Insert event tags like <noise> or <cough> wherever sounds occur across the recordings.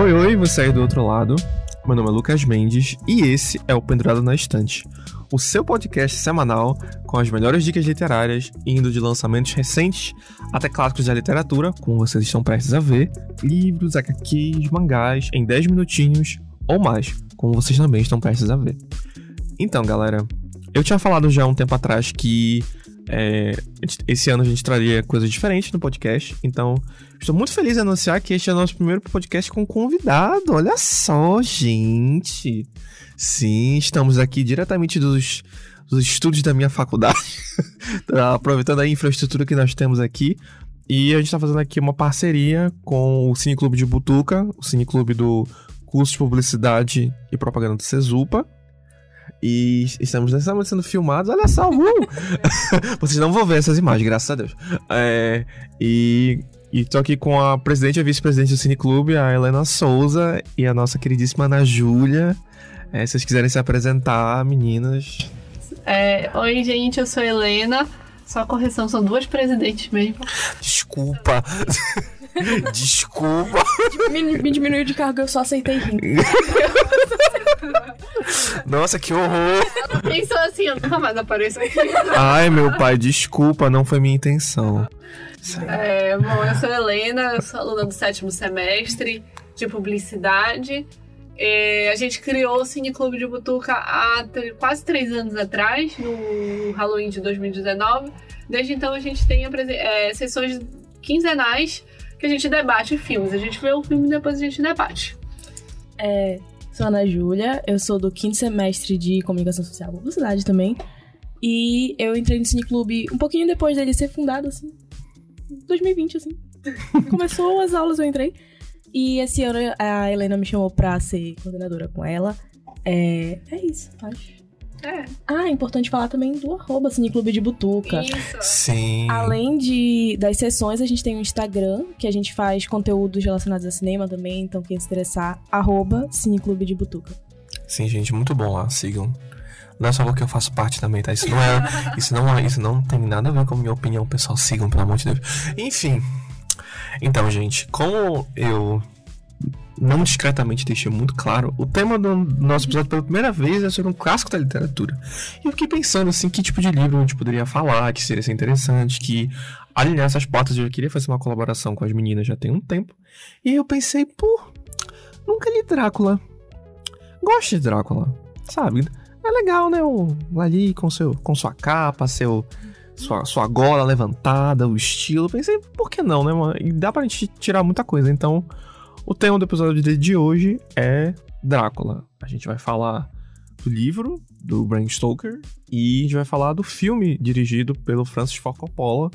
Oi, oi, você aí do outro lado. Meu nome é Lucas Mendes e esse é o Pendurado na Estante, o seu podcast semanal com as melhores dicas literárias, indo de lançamentos recentes até clássicos da literatura, como vocês estão prestes a ver, livros, HQs, mangás, em 10 minutinhos ou mais, como vocês também estão prestes a ver. Então, galera, eu tinha falado já um tempo atrás que é, esse ano a gente traria coisas diferentes no podcast, então estou muito feliz em anunciar que este é o nosso primeiro podcast com convidado. Olha só, gente. Sim, estamos aqui diretamente dos, dos estúdios da minha faculdade, <laughs> aproveitando a infraestrutura que nós temos aqui. E a gente está fazendo aqui uma parceria com o Cine Clube de Butuca, o Cine Clube do curso de Publicidade e Propaganda do Cesupa. E estamos, estamos sendo filmados, olha só, uh! <laughs> Vocês não vão ver essas imagens, graças a Deus. É, e, e tô aqui com a presidente e a vice-presidente do Cine Clube, a Helena Souza, e a nossa queridíssima Ana Júlia. É, se vocês quiserem se apresentar, meninas. É, Oi, gente, eu sou a Helena. Só correção, são duas presidentes mesmo. Desculpa. <laughs> Desculpa. Me, me diminuiu de cargo, eu só aceitei rir. <laughs> Nossa, que horror! Pensou assim, eu nunca mais apareço aqui. Ai, meu pai, desculpa, não foi minha intenção. É, bom, eu sou a Helena, eu sou aluna do sétimo semestre de publicidade. É, a gente criou o Cine Clube de Butuca há quase três anos atrás, no Halloween de 2019. Desde então a gente tem é, sessões quinzenais que a gente debate filmes. A gente vê o filme e depois a gente debate. É, sou Ana Júlia, eu sou do quinto semestre de Comunicação Social e Publicidade também. E eu entrei no Cineclube um pouquinho depois dele ser fundado, assim. 2020, assim. <laughs> Começou as aulas, eu entrei. E esse ano a Helena me chamou pra ser coordenadora com ela. É, é isso, acho. É. Ah, é importante falar também do arroba Cineclube de Butuca. Isso. Sim. Além de, das sessões, a gente tem um Instagram, que a gente faz conteúdos relacionados a cinema também, então quem se interessar, arroba Cineclube de Butuca. Sim, gente, muito bom lá, sigam. Não é só porque eu faço parte também, tá? Isso não é. <laughs> Isso não, é, isso não tem nada a ver com a minha opinião, pessoal. Sigam, pelo amor de Deus. Enfim. Então, gente, como eu não discretamente deixei muito claro, o tema do nosso episódio pela primeira vez é sobre um clássico da literatura. E eu fiquei pensando assim, que tipo de livro a gente poderia falar, que seria ser interessante, que alinhar essas pautas eu queria fazer uma colaboração com as meninas já tem um tempo. E eu pensei, pô, nunca li Drácula. Gosto de Drácula, sabe? É legal, né? O, ali com, seu, com sua capa, seu, sua, sua gola levantada, o estilo. Pensei, por que não, né? mano? E dá pra gente tirar muita coisa. Então, o tema do episódio de hoje é Drácula. A gente vai falar do livro do Bram Stoker e a gente vai falar do filme dirigido pelo Francis Ford Coppola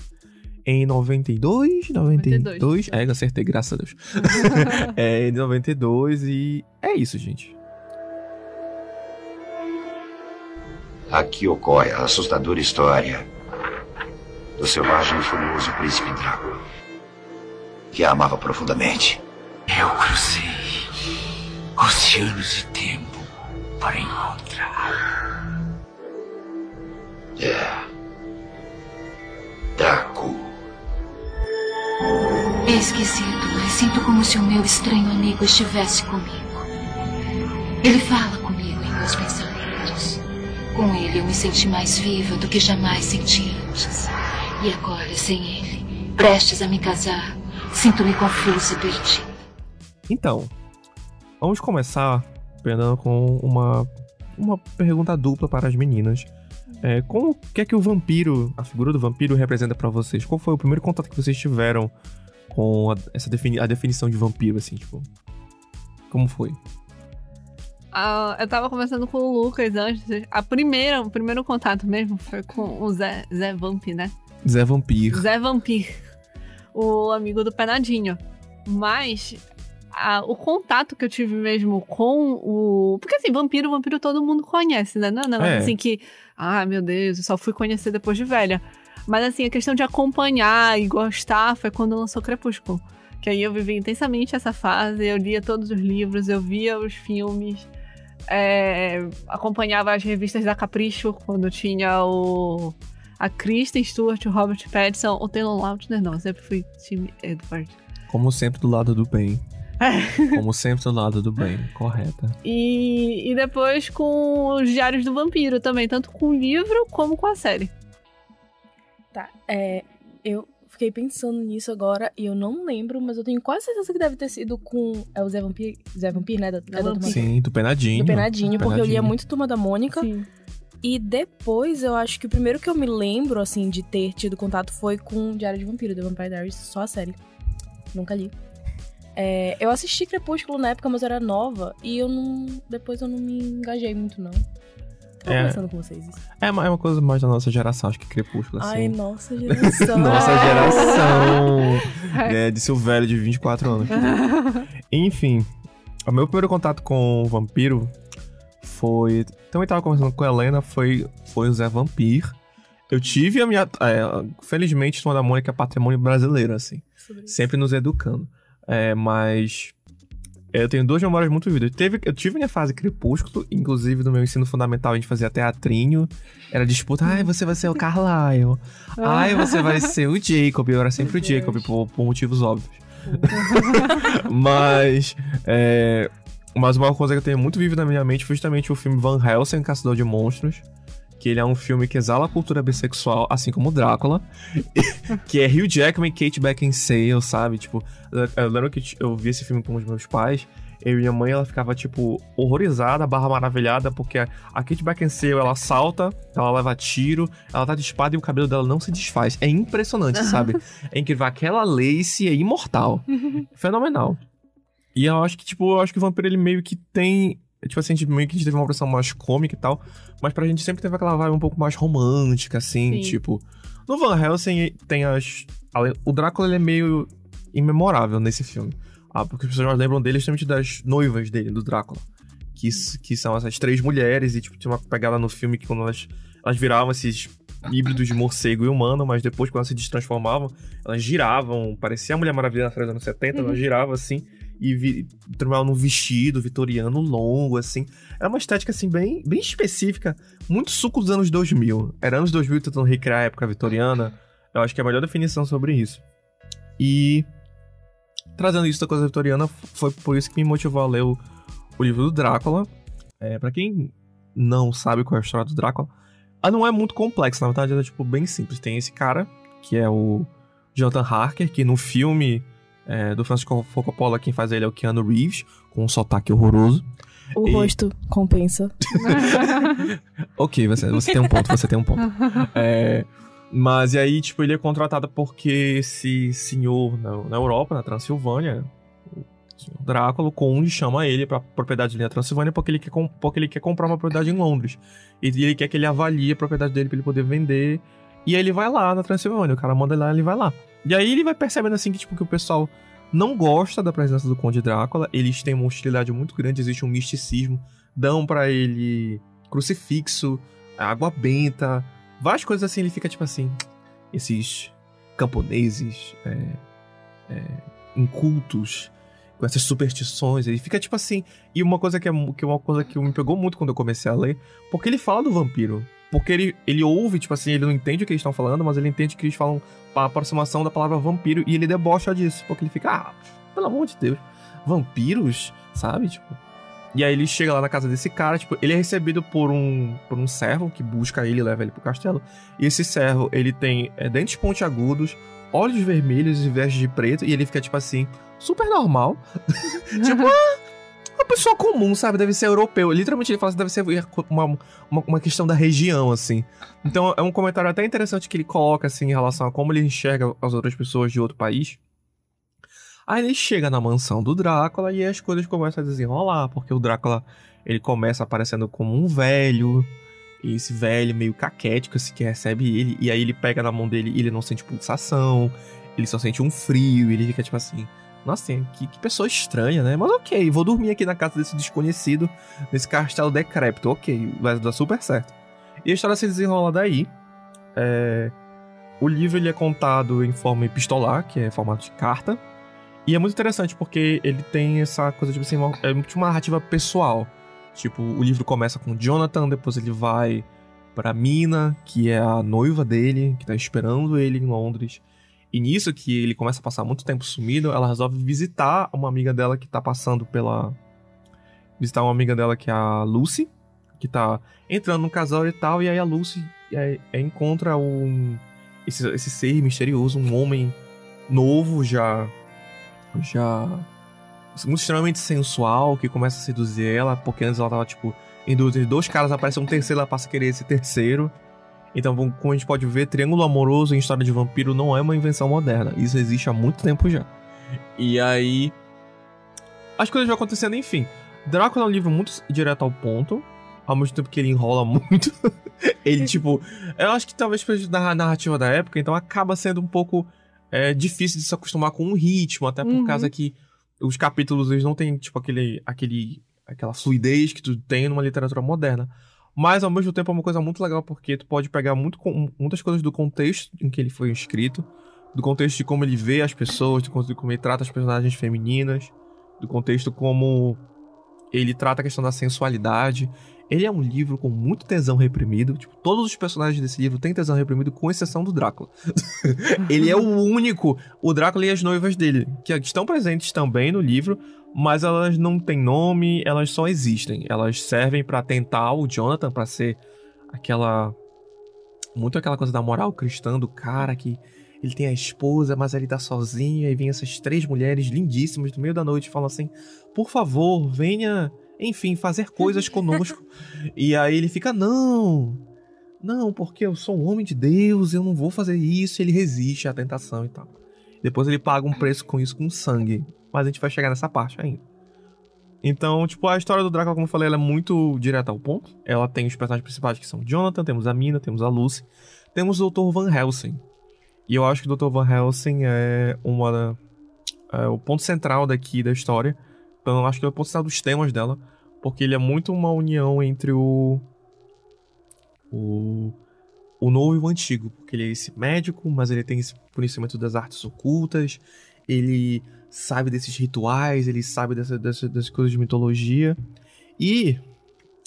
em 92, 92, 92. é, eu acertei, graças a Deus. <laughs> é, em 92 e é isso, gente. Aqui ocorre a assustadora história do selvagem e furioso príncipe Drácula, que a amava profundamente. Eu cruzei oceanos de tempo para encontrar. É. Draco. É esquisito, mas sinto como se o meu estranho amigo estivesse comigo. Ele fala comigo em meus pensamentos. Com ele eu me senti mais viva do que jamais senti antes. E agora, sem ele, prestes a me casar, sinto-me confusa e perdida. Então, vamos começar, Fernando, com uma, uma pergunta dupla para as meninas. É, como o que é que o vampiro, a figura do vampiro representa para vocês? Qual foi o primeiro contato que vocês tiveram com a, essa defini a definição de vampiro, assim, tipo? Como foi? Ah, eu tava conversando com o Lucas antes. A primeira, o primeiro contato mesmo foi com o Zé, Zé Vamp, né? Zé Vampir. Zé Vampir, o amigo do Penadinho. Mas a- o contato que eu tive mesmo com o. Porque assim, vampiro, vampiro todo mundo conhece, né? Não é negócio É. assim que. Ah, meu Deus, eu só fui conhecer depois de velha. Mas assim, a questão de acompanhar e gostar foi quando lançou Crepúsculo. Que aí eu vivi intensamente essa fase, eu lia todos os livros, eu via os filmes, é, acompanhava as revistas da Capricho, quando tinha o. A Kristen Stewart, o Robert Pattinson, o Taylor Lautner, não, eu sempre fui time Edward. Como sempre, do lado do bem. <laughs> Como sempre do lado do bem, correta. E, e depois com os Diários do Vampiro também, tanto com o livro como com a série. Tá, é. Eu fiquei pensando nisso agora e eu não lembro, mas eu tenho quase certeza que deve ter sido com. É o Zé Vampir, Zé Vampir né? Da, da Turma- Sim, do Penadinho. do Penadinho, porque eu lia Penadinho. muito Turma da Mônica. Sim. E depois eu acho que o primeiro que eu me lembro, assim, de ter tido contato foi com Diário de Vampiro, The Vampire Diaries, só a série. Nunca li. É, eu assisti Crepúsculo na época, mas eu era nova e eu não. Depois eu não me engajei muito, não. Tava É. conversando com vocês isso. É uma, é uma coisa mais da nossa geração, acho que Crepúsculo, assim. Ai, nossa <laughs> geração. Nossa geração. <laughs> é, disse o velho de 24 anos. <laughs> Enfim, o meu primeiro contato com o vampiro foi. Também tava conversando com a Helena, foi, foi o Zé Vampir. Eu tive a minha. É, felizmente, Turma da Mônica é patrimônio brasileiro, assim. Sempre nos educando. É, mas. Eu tenho duas memórias muito vividas. Teve, eu tive minha fase crepúsculo, inclusive no meu ensino fundamental a gente fazia teatrinho. Era disputa, ai, você vai ser o Carlyle. Ai, você vai ser o Jacob. Eu era sempre o. Jacob, por, por motivos óbvios. <laughs> mas, é, mas uma coisa que eu tenho muito vivo na minha mente foi justamente o filme Van Helsing, Caçador de Monstros. Que ele é um filme que exala a cultura bissexual, assim como Drácula. <laughs> que é Hugh Jackman e Kate Beckinsale, sabe? Tipo, eu, lembro que eu vi esse filme com os meus pais. Eu e minha mãe, ela ficava, tipo, horrorizada, barra maravilhada, porque a a Kate Beckinsale, ela salta, ela leva tiro, ela tá de espada e o cabelo dela não se desfaz. É impressionante, sabe? É incrível. Aquela lace é imortal. <laughs> Fenomenal. E eu acho que, tipo, eu acho que o Vampiro, ele meio que tem... Tipo assim, a gente meio que a gente teve uma versão mais cômica e tal, mas pra gente sempre teve aquela vibe um pouco mais romântica, assim, Sim. tipo... No Van Helsing tem as... O Drácula, ele é meio imemorável nesse filme. Ah, porque as pessoas mais lembram dele justamente das noivas dele, do Drácula. Que, que são essas três mulheres, e tipo, tinha uma pegada no filme que quando elas, elas viravam esses híbridos de morcego e humano, mas depois, quando elas se destransformavam, elas giravam, parecia a Mulher Maravilha na série dos anos 70, ela girava assim, e transformava num vestido vitoriano longo, assim. Era uma estética, assim, bem, bem específica, muito suco dos anos 2000. Era anos 2000 tentando recriar a época vitoriana, eu acho que é a melhor definição sobre isso. E trazendo isso da coisa vitoriana, foi por isso que me motivou a ler o, o livro do Drácula. É, para quem não sabe qual é a história do Drácula, ela não é muito complexa, na verdade ela é tipo bem simples. Tem esse cara, que é o Jonathan Harker, que no filme é, do Francis Ford Coppola, quem faz ele é o Keanu Reeves, com um sotaque horroroso. O E- rosto compensa. <laughs> Ok, você, você tem um ponto, você tem um ponto. <laughs> É, mas e aí, tipo, ele é contratado porque esse senhor na, na Europa, na Transilvânia, o senhor Drácula, o conde chama ele pra propriedade dele na Transilvânia porque ele, quer, porque ele quer comprar uma propriedade em Londres. E ele quer que ele avalie a propriedade dele pra ele poder vender. E aí ele vai lá na Transilvânia, o cara manda ele lá ele vai lá. E aí ele vai percebendo assim que, tipo, que o pessoal não gosta da presença do Conde Drácula, eles têm uma hostilidade muito grande, existe um misticismo, dão pra ele crucifixo, água benta, várias coisas assim, ele fica tipo assim, esses camponeses é, é, incultos, com essas superstições, ele fica tipo assim, e uma coisa que é que é uma coisa que me pegou muito quando eu comecei a ler, porque ele fala do vampiro, porque ele, ele ouve, tipo assim, ele não entende o que eles estão falando, mas ele entende que eles falam a aproximação da palavra vampiro e ele debocha disso, porque ele fica, ah, pelo amor de Deus, vampiros, sabe? Tipo. E aí ele chega lá na casa desse cara, tipo, ele é recebido por um por um servo que busca ele e leva ele pro castelo. E esse servo, ele tem é, dentes pontiagudos, olhos vermelhos e veste de preto, e ele fica, tipo assim, super normal. <laughs> tipo, ah, uma pessoa comum, sabe? Deve ser europeu. Literalmente ele fala assim, deve ser uma, uma, uma questão da região, assim. Então é um comentário até interessante que ele coloca, assim, em relação a como ele enxerga as outras pessoas de outro país. Aí ele chega na mansão do Drácula e as coisas começam a desenrolar, porque o Drácula, ele começa aparecendo como um velho, e esse velho meio caquético, assim, que recebe ele, e aí ele pega na mão dele e ele não sente pulsação, ele só sente um frio, e ele fica tipo assim, nossa, tem- que, que pessoa estranha, né? Mas ok, vou dormir aqui na casa desse desconhecido, nesse castelo decrépito, ok, vai dar super certo. E a história se desenrola daí. É, O livro ele é contado em forma epistolar, que é formato de carta. E é muito interessante porque ele tem essa coisa, tipo assim, uma, é muito uma narrativa pessoal. Tipo, o livro começa com Jonathan, depois ele vai pra Mina, que é a noiva dele, que tá esperando ele em Londres. E nisso que ele começa a passar muito tempo sumido, ela resolve visitar uma amiga dela que tá passando pela. Visitar uma amiga dela que é a Lucy, que tá entrando no casal e tal, e aí a Lucy é, encontra um. Esse, esse ser misterioso, um homem novo, já. Já. Muito extremamente sensual, que começa a seduzir ela, porque antes ela tava, tipo, de dois caras, aparece um terceiro, ela passa a querer esse terceiro. Então, como a gente pode ver, triângulo amoroso em história de vampiro não é uma invenção moderna. Isso existe há muito tempo já. E aí. As coisas vão acontecendo, enfim. Drácula é um livro muito direto ao ponto. Ao mesmo tempo que ele enrola <laughs> muito. ele, tipo. Eu acho que talvez da narrativa da época, então acaba sendo um pouco é, difícil de se acostumar com o ritmo, até por Uhum. causa que os capítulos eles não têm, tipo, aquele, aquele, aquela fluidez que tu tem numa literatura moderna. Mas ao mesmo tempo é uma coisa muito legal porque tu pode pegar muito, muitas coisas do contexto em que ele foi escrito, do contexto de como ele vê as pessoas, do contexto de como ele trata as personagens femininas, do contexto como ele trata a questão da sensualidade. Ele é um livro com muito tesão reprimido. Tipo, todos os personagens desse livro têm tesão reprimido, com exceção do Drácula. <laughs> ele é o único, o Drácula e as noivas dele, que estão presentes também no livro, mas elas não têm nome, elas só existem. Elas servem pra tentar o Jonathan pra ser aquela muito aquela coisa da moral cristã do cara que ele tem a esposa, mas ele tá sozinho, e vem essas três mulheres lindíssimas no meio da noite e falam assim: "Por favor, venha, enfim, fazer coisas conosco". <laughs> e aí ele fica: "Não, não, porque eu sou um homem de Deus, eu não vou fazer isso". Ele resiste à tentação e tal. Depois ele paga um preço com isso com sangue, mas a gente vai chegar nessa parte ainda. Então, tipo, a história do Drácula, como eu falei, ela é muito direta ao ponto. Ela tem os personagens principais que são Jonathan, temos a Mina, temos a Lucy, temos o Dr. Van Helsing. E eu acho que o Dr. Van Helsing é uma é o ponto central daqui da história. Então, eu acho que é o ponto central dos temas dela, porque ele é muito uma união entre o o o novo e o antigo, porque ele é esse médico, mas ele tem esse conhecimento das artes ocultas, ele sabe desses rituais, ele sabe dessa, dessa, dessas coisas de mitologia. E,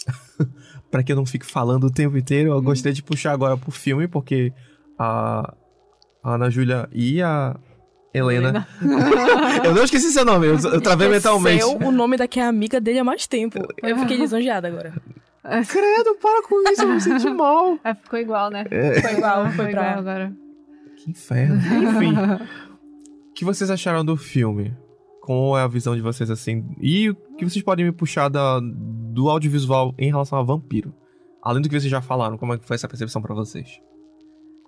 <laughs> pra que eu não fique falando o tempo inteiro, eu gostaria de puxar agora pro filme, porque a, a Ana Júlia e a Helena. <laughs> eu não esqueci seu nome, eu, eu travei mentalmente. Esqueceu o nome da que é amiga dele há mais tempo. Eu fiquei <laughs> lisonjeada agora. <laughs> Credo, para com isso, eu me senti <laughs> mal. É, ficou igual, né? Foi igual, foi Foi igual agora. Que inferno. Enfim. O <laughs> que vocês acharam do filme? Qual é a visão de vocês assim? E o que vocês podem me puxar da, do audiovisual em relação a vampiro? Além do que vocês já falaram, como é que foi essa percepção pra vocês?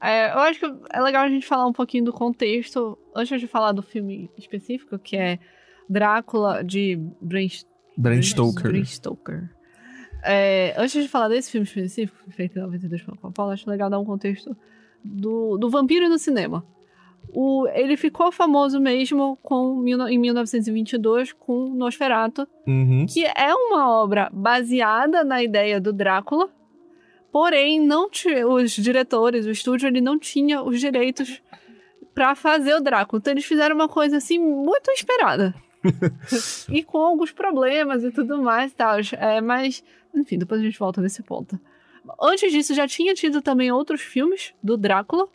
É, eu acho que é legal a gente falar um pouquinho do contexto, antes de falar do filme específico, que é Drácula, de Bram, Bram Stoker. Bram Stoker. É, antes de falar desse filme específico, feito em 92 pela Coppola, acho legal dar um contexto do, do vampiro no cinema. O, ele ficou famoso mesmo com, em 1922 com Nosferatu, Uhum. que é uma obra baseada na ideia do Drácula, porém não os diretores, o estúdio, ele não tinha os direitos pra fazer o Drácula. Então eles fizeram uma coisa assim muito esperada. <laughs> e com alguns problemas e tudo mais e tal. É, mas, enfim, depois a gente volta nesse ponto. Antes disso, já tinha tido também outros filmes do Drácula,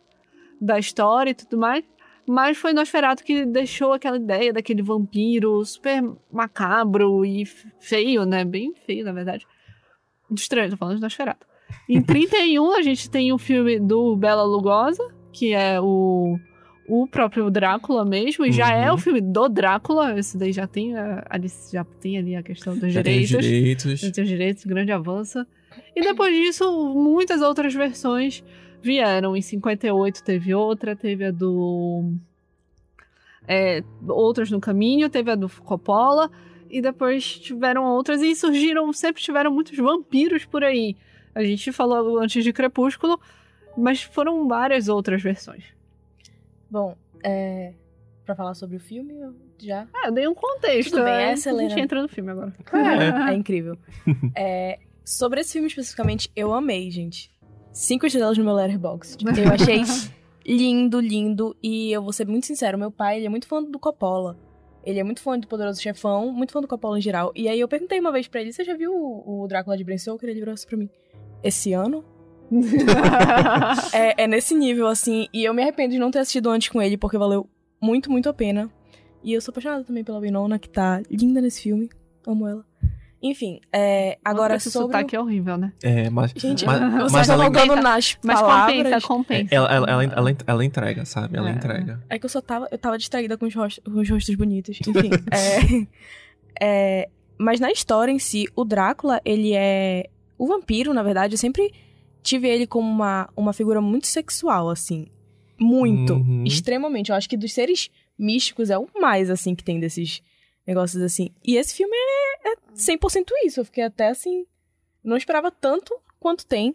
da história e tudo mais. Mas foi Nosferatu que deixou aquela ideia daquele vampiro super macabro e feio, né? Bem feio, na verdade. Estranho, tô falando de Nosferatu. Em <laughs> 31, a gente tem o filme do Bela Lugosa, que é o, o próprio Drácula mesmo, e já Uhum. é o filme do Drácula. Esse daí já tem, a- ali, já tem ali a questão dos Já tem os direitos. direitos. Já tem os direitos, grande avanço. E depois disso, muitas outras versões vieram. Em 58 teve outra, teve a do. é, outras no caminho, teve a do Coppola. E depois tiveram outras. E surgiram, sempre tiveram muitos vampiros por aí. A gente falou antes de Crepúsculo, mas foram várias outras versões. Bom, é... Pra falar sobre o filme, eu já... Ah, eu dei um contexto. Tudo bem, é, essa, A gente entra no filme agora. É incrível. <laughs> É, sobre esse filme especificamente, eu amei, gente. Cinco estrelas no meu Letterboxd. Eu achei <laughs> lindo, lindo. E eu vou ser muito sincero, meu pai, ele é muito fã do Coppola. Ele é muito fã do Poderoso Chefão, muito fã do Coppola em geral. E aí eu perguntei uma vez pra ele, você já viu o, o Drácula de Bram Stoker? Ele virou assim pra mim, esse ano? <laughs> É, é nesse nível, assim. E eu me arrependo de não ter assistido antes com ele, porque valeu muito, muito a pena. E eu sou apaixonada também pela Winona, que tá linda nesse filme. Amo ela. Enfim, é, agora Esse sobre... sotaque é horrível, né? É, mas. Gente, mas, você mas tá Compensa, nas Mas palavras. compensa, compensa. ela, ela, ela, ela, ela entrega, sabe? Ela É. entrega. É que eu só tava, eu tava distraída com os, rostos, com os rostos bonitos. Enfim, <laughs> é, é, mas na história em si, o Drácula, ele é o vampiro, na verdade. Eu sempre tive ele como uma, uma figura muito sexual, assim. Muito. Uhum. Extremamente. Eu acho que dos seres místicos é o mais, assim, que tem desses negócios assim. E esse filme é, é 100% isso. Eu fiquei até assim. Não esperava tanto quanto tem.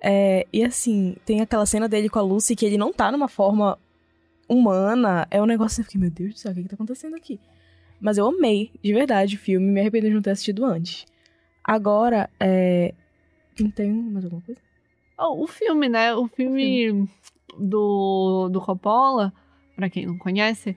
É, e assim, tem aquela cena dele com a Lucy que ele não tá numa forma humana. É um negócio eu fiquei, meu Deus do céu, o que, que tá acontecendo aqui? Mas eu amei, de verdade, o filme. Me arrependo de não ter assistido antes. Agora, é. Tem, tem mais alguma coisa? Oh, o filme, né? O filme do, do Coppola, pra quem não conhece,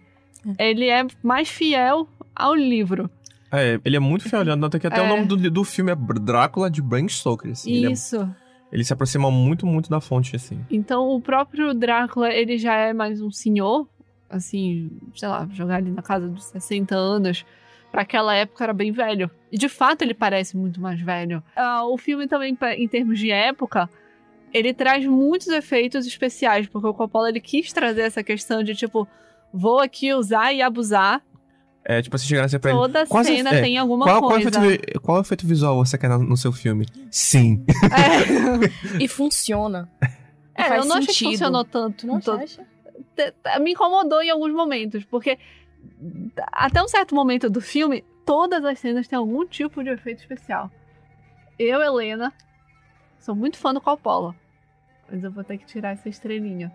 ele é mais fiel ao livro. É, ele é muito fiel, tanto que até É. o nome do, do filme é Drácula de Bram Stoker. Assim. Ele, é- Isso. ele se aproxima muito, muito da fonte, assim. Então o próprio Drácula, ele já é mais um senhor, assim, sei lá, jogar ele na casa dos 60 anos. Pra aquela época era bem velho. E de fato ele parece muito mais velho. Ah, o filme também, em termos de época, ele traz muitos efeitos especiais, porque o Coppola ele quis trazer essa questão de tipo, vou aqui usar e abusar. É, tipo, você chegar assim pra ele. Toda quais cena é, tem alguma Qual, qual, coisa. efeito, vi- qual efeito visual você quer no, no seu filme? Sim. É, E funciona. <laughs> É, faz eu não achei que sentido. funcionou tanto. Não to- acha? me incomodou em alguns momentos, porque até um certo momento do filme, todas as cenas têm algum tipo de efeito especial. Eu, Helena, sou muito fã do Coppola, mas eu vou ter que tirar essa estrelinha.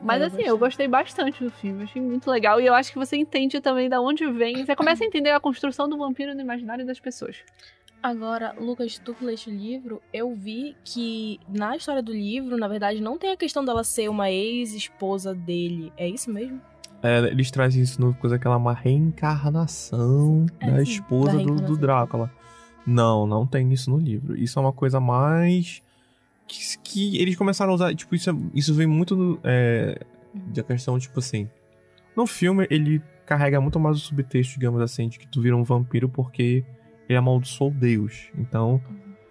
Mas Eu assim, eu gostei. gostei bastante do filme, achei muito legal. E eu acho que você entende também da onde vem. Você começa a entender a construção do vampiro no imaginário das pessoas. Agora, Lucas, tu que leste o livro, eu vi que na história do livro, na verdade, não tem a questão dela ser uma ex-esposa dele. É isso mesmo? É, eles trazem isso no coisa que ela é uma reencarnação É, da sim, esposa da do, reencarnação. do Drácula. Não, não tem isso no livro. Isso é uma coisa mais. Que, que eles começaram a usar. Tipo, isso, é- isso vem muito do, é, da questão, tipo assim. No filme, ele carrega muito mais o subtexto, digamos assim, de que tu vira um vampiro porque ele amaldiçoou Deus. Então,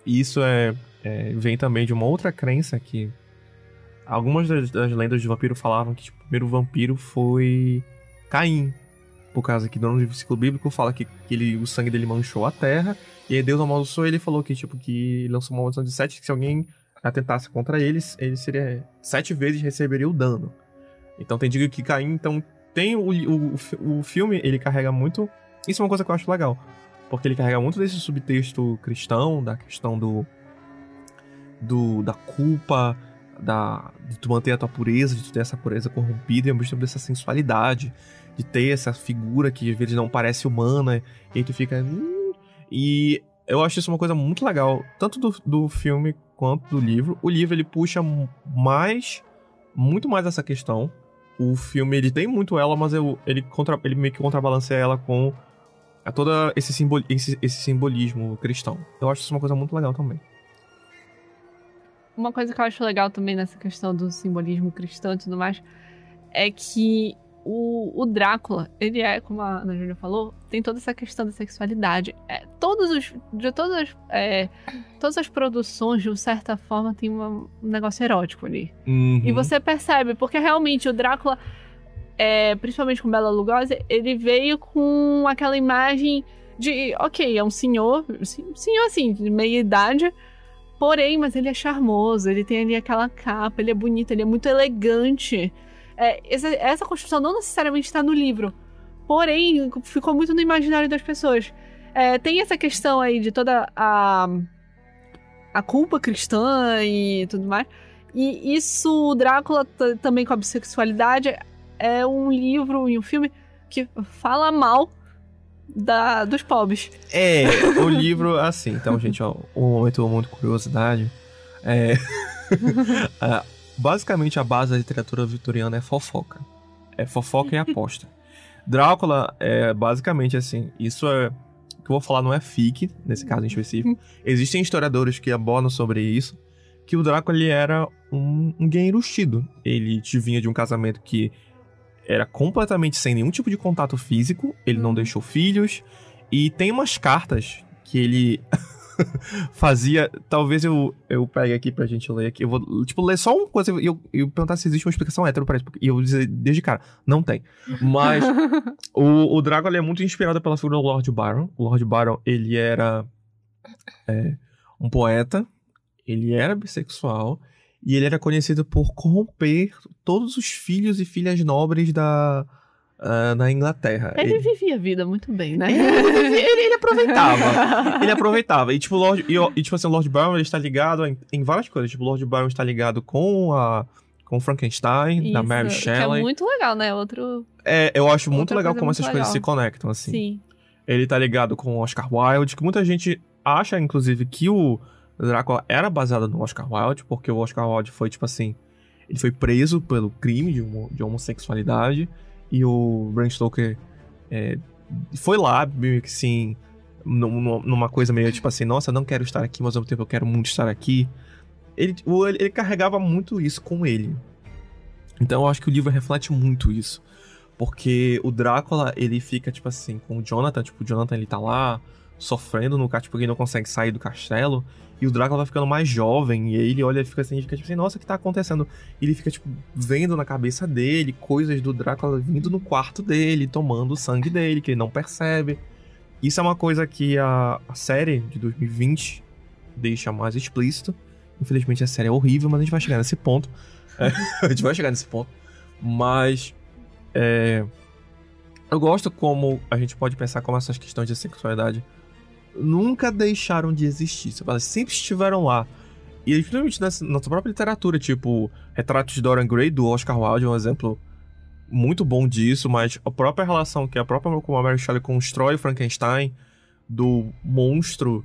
isso é, é- vem também de uma outra crença que. Algumas das, das lendas de vampiro falavam que tipo, o primeiro vampiro foi Caim. Por causa que no ciclo bíblico fala que, que ele, o sangue dele manchou a terra. E aí Deus amaldiçoou ele falou que, tipo, que lançou uma maldição de sete, que se alguém atentasse contra eles, ele seria sete vezes receberia o dano. Então tem digo que Caim, então tem o, o, o filme, ele carrega muito. Isso é uma coisa que eu acho legal. Porque ele carrega muito desse subtexto cristão, da questão do. do da culpa, da, de tu manter a tua pureza, de tu ter essa pureza corrompida e ao mesmo tempo dessa sensualidade, de ter essa figura que às vezes não parece humana, e aí tu fica. "Hum", e eu acho isso uma coisa muito legal, tanto do, do filme quanto do livro. O livro ele puxa mais, muito mais essa questão. O filme ele tem muito ela, mas eu, ele, contra, ele meio que contrabalanceia ela com a toda esse, simbol, esse, esse simbolismo cristão. Eu acho isso uma coisa muito legal também. Uma coisa que eu acho legal também nessa questão do simbolismo cristão e tudo mais é que o, o Drácula, ele é, como a Ana Júlia falou, tem toda essa questão da sexualidade. É, todos os, de todas, as, é, todas as produções, de certa forma, tem uma- um negócio erótico ali. E Uhum. você percebe, porque realmente o Drácula, é, principalmente com Bela Lugosi, ele veio com aquela imagem de, ok, é um senhor, um senhor assim, de meia idade, porém, mas ele é charmoso, ele tem ali aquela capa, ele é bonito, ele é muito elegante. É, essa, essa construção não necessariamente está no livro, porém, ficou muito no imaginário das pessoas. É, tem essa questão aí de toda a, a culpa cristã e tudo mais. E isso, Drácula também com a bissexualidade, é um livro e um filme que fala mal da, dos pobres. É, o livro, assim, então, gente, ó, um momento muito curiosidade. É. <laughs> basicamente, a base da literatura vitoriana é fofoca. É fofoca e aposta. <laughs> Drácula é basicamente assim, isso é. O que eu vou falar não é fic, nesse caso em específico. <laughs> Existem historiadores que abordam sobre isso. que o Draco ele era um, um rustido. Ele vinha de um casamento que era completamente sem nenhum tipo de contato físico, ele não deixou filhos, e tem umas cartas que ele <laughs> <laughs> fazia. Talvez eu, eu pegue aqui pra gente ler aqui. Eu vou, tipo, ler só uma coisa e eu, eu perguntar se existe uma explicação hétero pra isso. E eu dizer desde cara, não tem. Mas <laughs> o, o Drago ele é muito inspirado pela figura do Lord Byron. O Lord Byron, ele era é, um poeta, ele era bissexual e ele era conhecido por corromper todos os filhos e filhas nobres da, ah, da Inglaterra. Ele vivia a vida muito bem, né? ele, ele- ele aproveitava. <laughs> ele aproveitava. E, tipo, Lord, e, e, tipo assim, o Lord Byron ele está ligado em, em várias coisas. Tipo, o Lord Byron está ligado com a. Com Frankenstein, da Isso, Mary que Shelley. é muito legal, né? Outro. É, eu acho muito legal como muito essas coisas legal. se conectam, assim. Sim. Ele tá ligado com o Oscar Wilde, que muita gente acha, inclusive, que o Drácula era baseado no Oscar Wilde, porque o Oscar Wilde foi, tipo assim, ele foi preso pelo crime de, homo- de homossexualidade, e o Bram Stoker é, foi lá, meio que assim, num- num- numa coisa meio tipo assim, nossa, não quero estar aqui, mas ao mesmo tempo eu quero muito estar aqui. Ele, ele, ele carregava muito isso com ele. Então eu acho que o livro reflete muito isso. Porque o Drácula, ele fica, tipo assim, com o Jonathan, tipo, o Jonathan ele tá lá sofrendo no castelo, porque ele não consegue sair do castelo. E o Drácula vai ficando mais jovem, e ele olha e fica assim, fica tipo assim, nossa, o que tá acontecendo? E ele fica, tipo, vendo na cabeça dele coisas do Drácula vindo no quarto dele, tomando o sangue dele, que ele não percebe. Isso é uma coisa que a, a série de 2020 deixa mais explícito. Infelizmente a série é horrível, mas a gente vai chegar nesse ponto. <laughs> É, a gente vai chegar nesse ponto. Mas. é, eu gosto como a gente pode pensar como essas questões de sexualidade nunca deixaram de existir. sempre estiveram lá. E principalmente na sua própria literatura, tipo, Retratos de Dorian Gray, do Oscar Wilde, é um exemplo muito bom disso, mas a própria relação que a própria como a Mary Shelley constrói Frankenstein do monstro,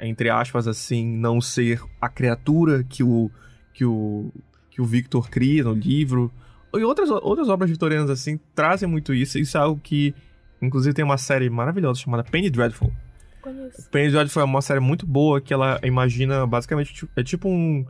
entre aspas, assim, não ser a criatura que o, que o, que o Victor cria no livro. E outras, outras obras vitorianas, assim, trazem muito isso. Isso é algo que, inclusive, tem uma série maravilhosa chamada Penny Dreadful. Conheço. Penny foi uma série muito boa que ela imagina basicamente tipo- é tipo um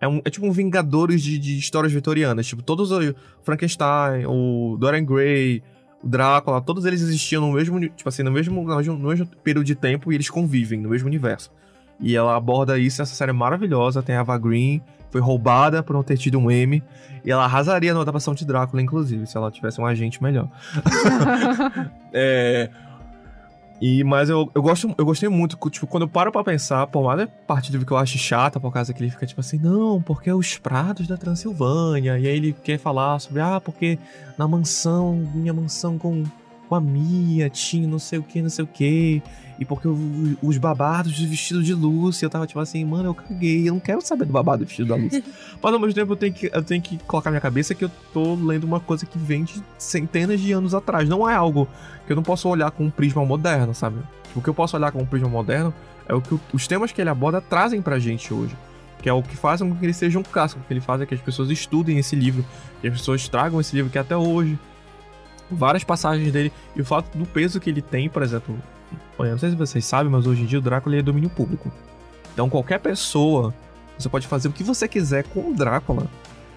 é, um, é tipo um Vingadores de, de histórias vitorianas. Tipo, todos os Frankenstein, o Dorian Gray, o Drácula, todos eles existiam no mesmo, tipo assim, no mesmo, no mesmo, no mesmo período de tempo e eles convivem no mesmo universo. E ela aborda isso nessa série maravilhosa. Tem a Ava Green, foi roubada por não ter tido um M. E ela arrasaria na adaptação de Drácula, inclusive, se ela tivesse um agente melhor. <laughs> É. E, mas eu, eu, gosto, eu gostei muito, tipo, quando eu paro pra pensar, por mais parte do que eu acho chata, por causa que ele fica tipo assim, não, porque é os prados da Transilvânia, e aí ele quer falar sobre, ah, porque na mansão, minha mansão com, com a Mia tinha não sei o que, não sei o que, e porque o- os babados do vestido de Lúcia, eu tava tipo assim, mano, eu caguei, eu não quero saber do babado do vestido da Lúcia. <laughs> mas ao mesmo tempo eu tenho, que, eu tenho que colocar na minha cabeça que eu tô lendo uma coisa que vem de centenas de anos atrás, não é algo que eu não posso olhar com um prisma moderno, sabe? O que eu posso olhar com um prisma moderno é o que os temas que ele aborda trazem pra gente hoje. Que é o que faz com que ele seja um clássico, o que ele faz é que as pessoas estudem esse livro, que as pessoas tragam esse livro que até hoje. Várias passagens dele e o fato do peso que ele tem, por exemplo. Olha, não sei se vocês sabem, mas hoje em dia o Drácula é domínio público. Então qualquer pessoa, você pode fazer o que você quiser com o Drácula.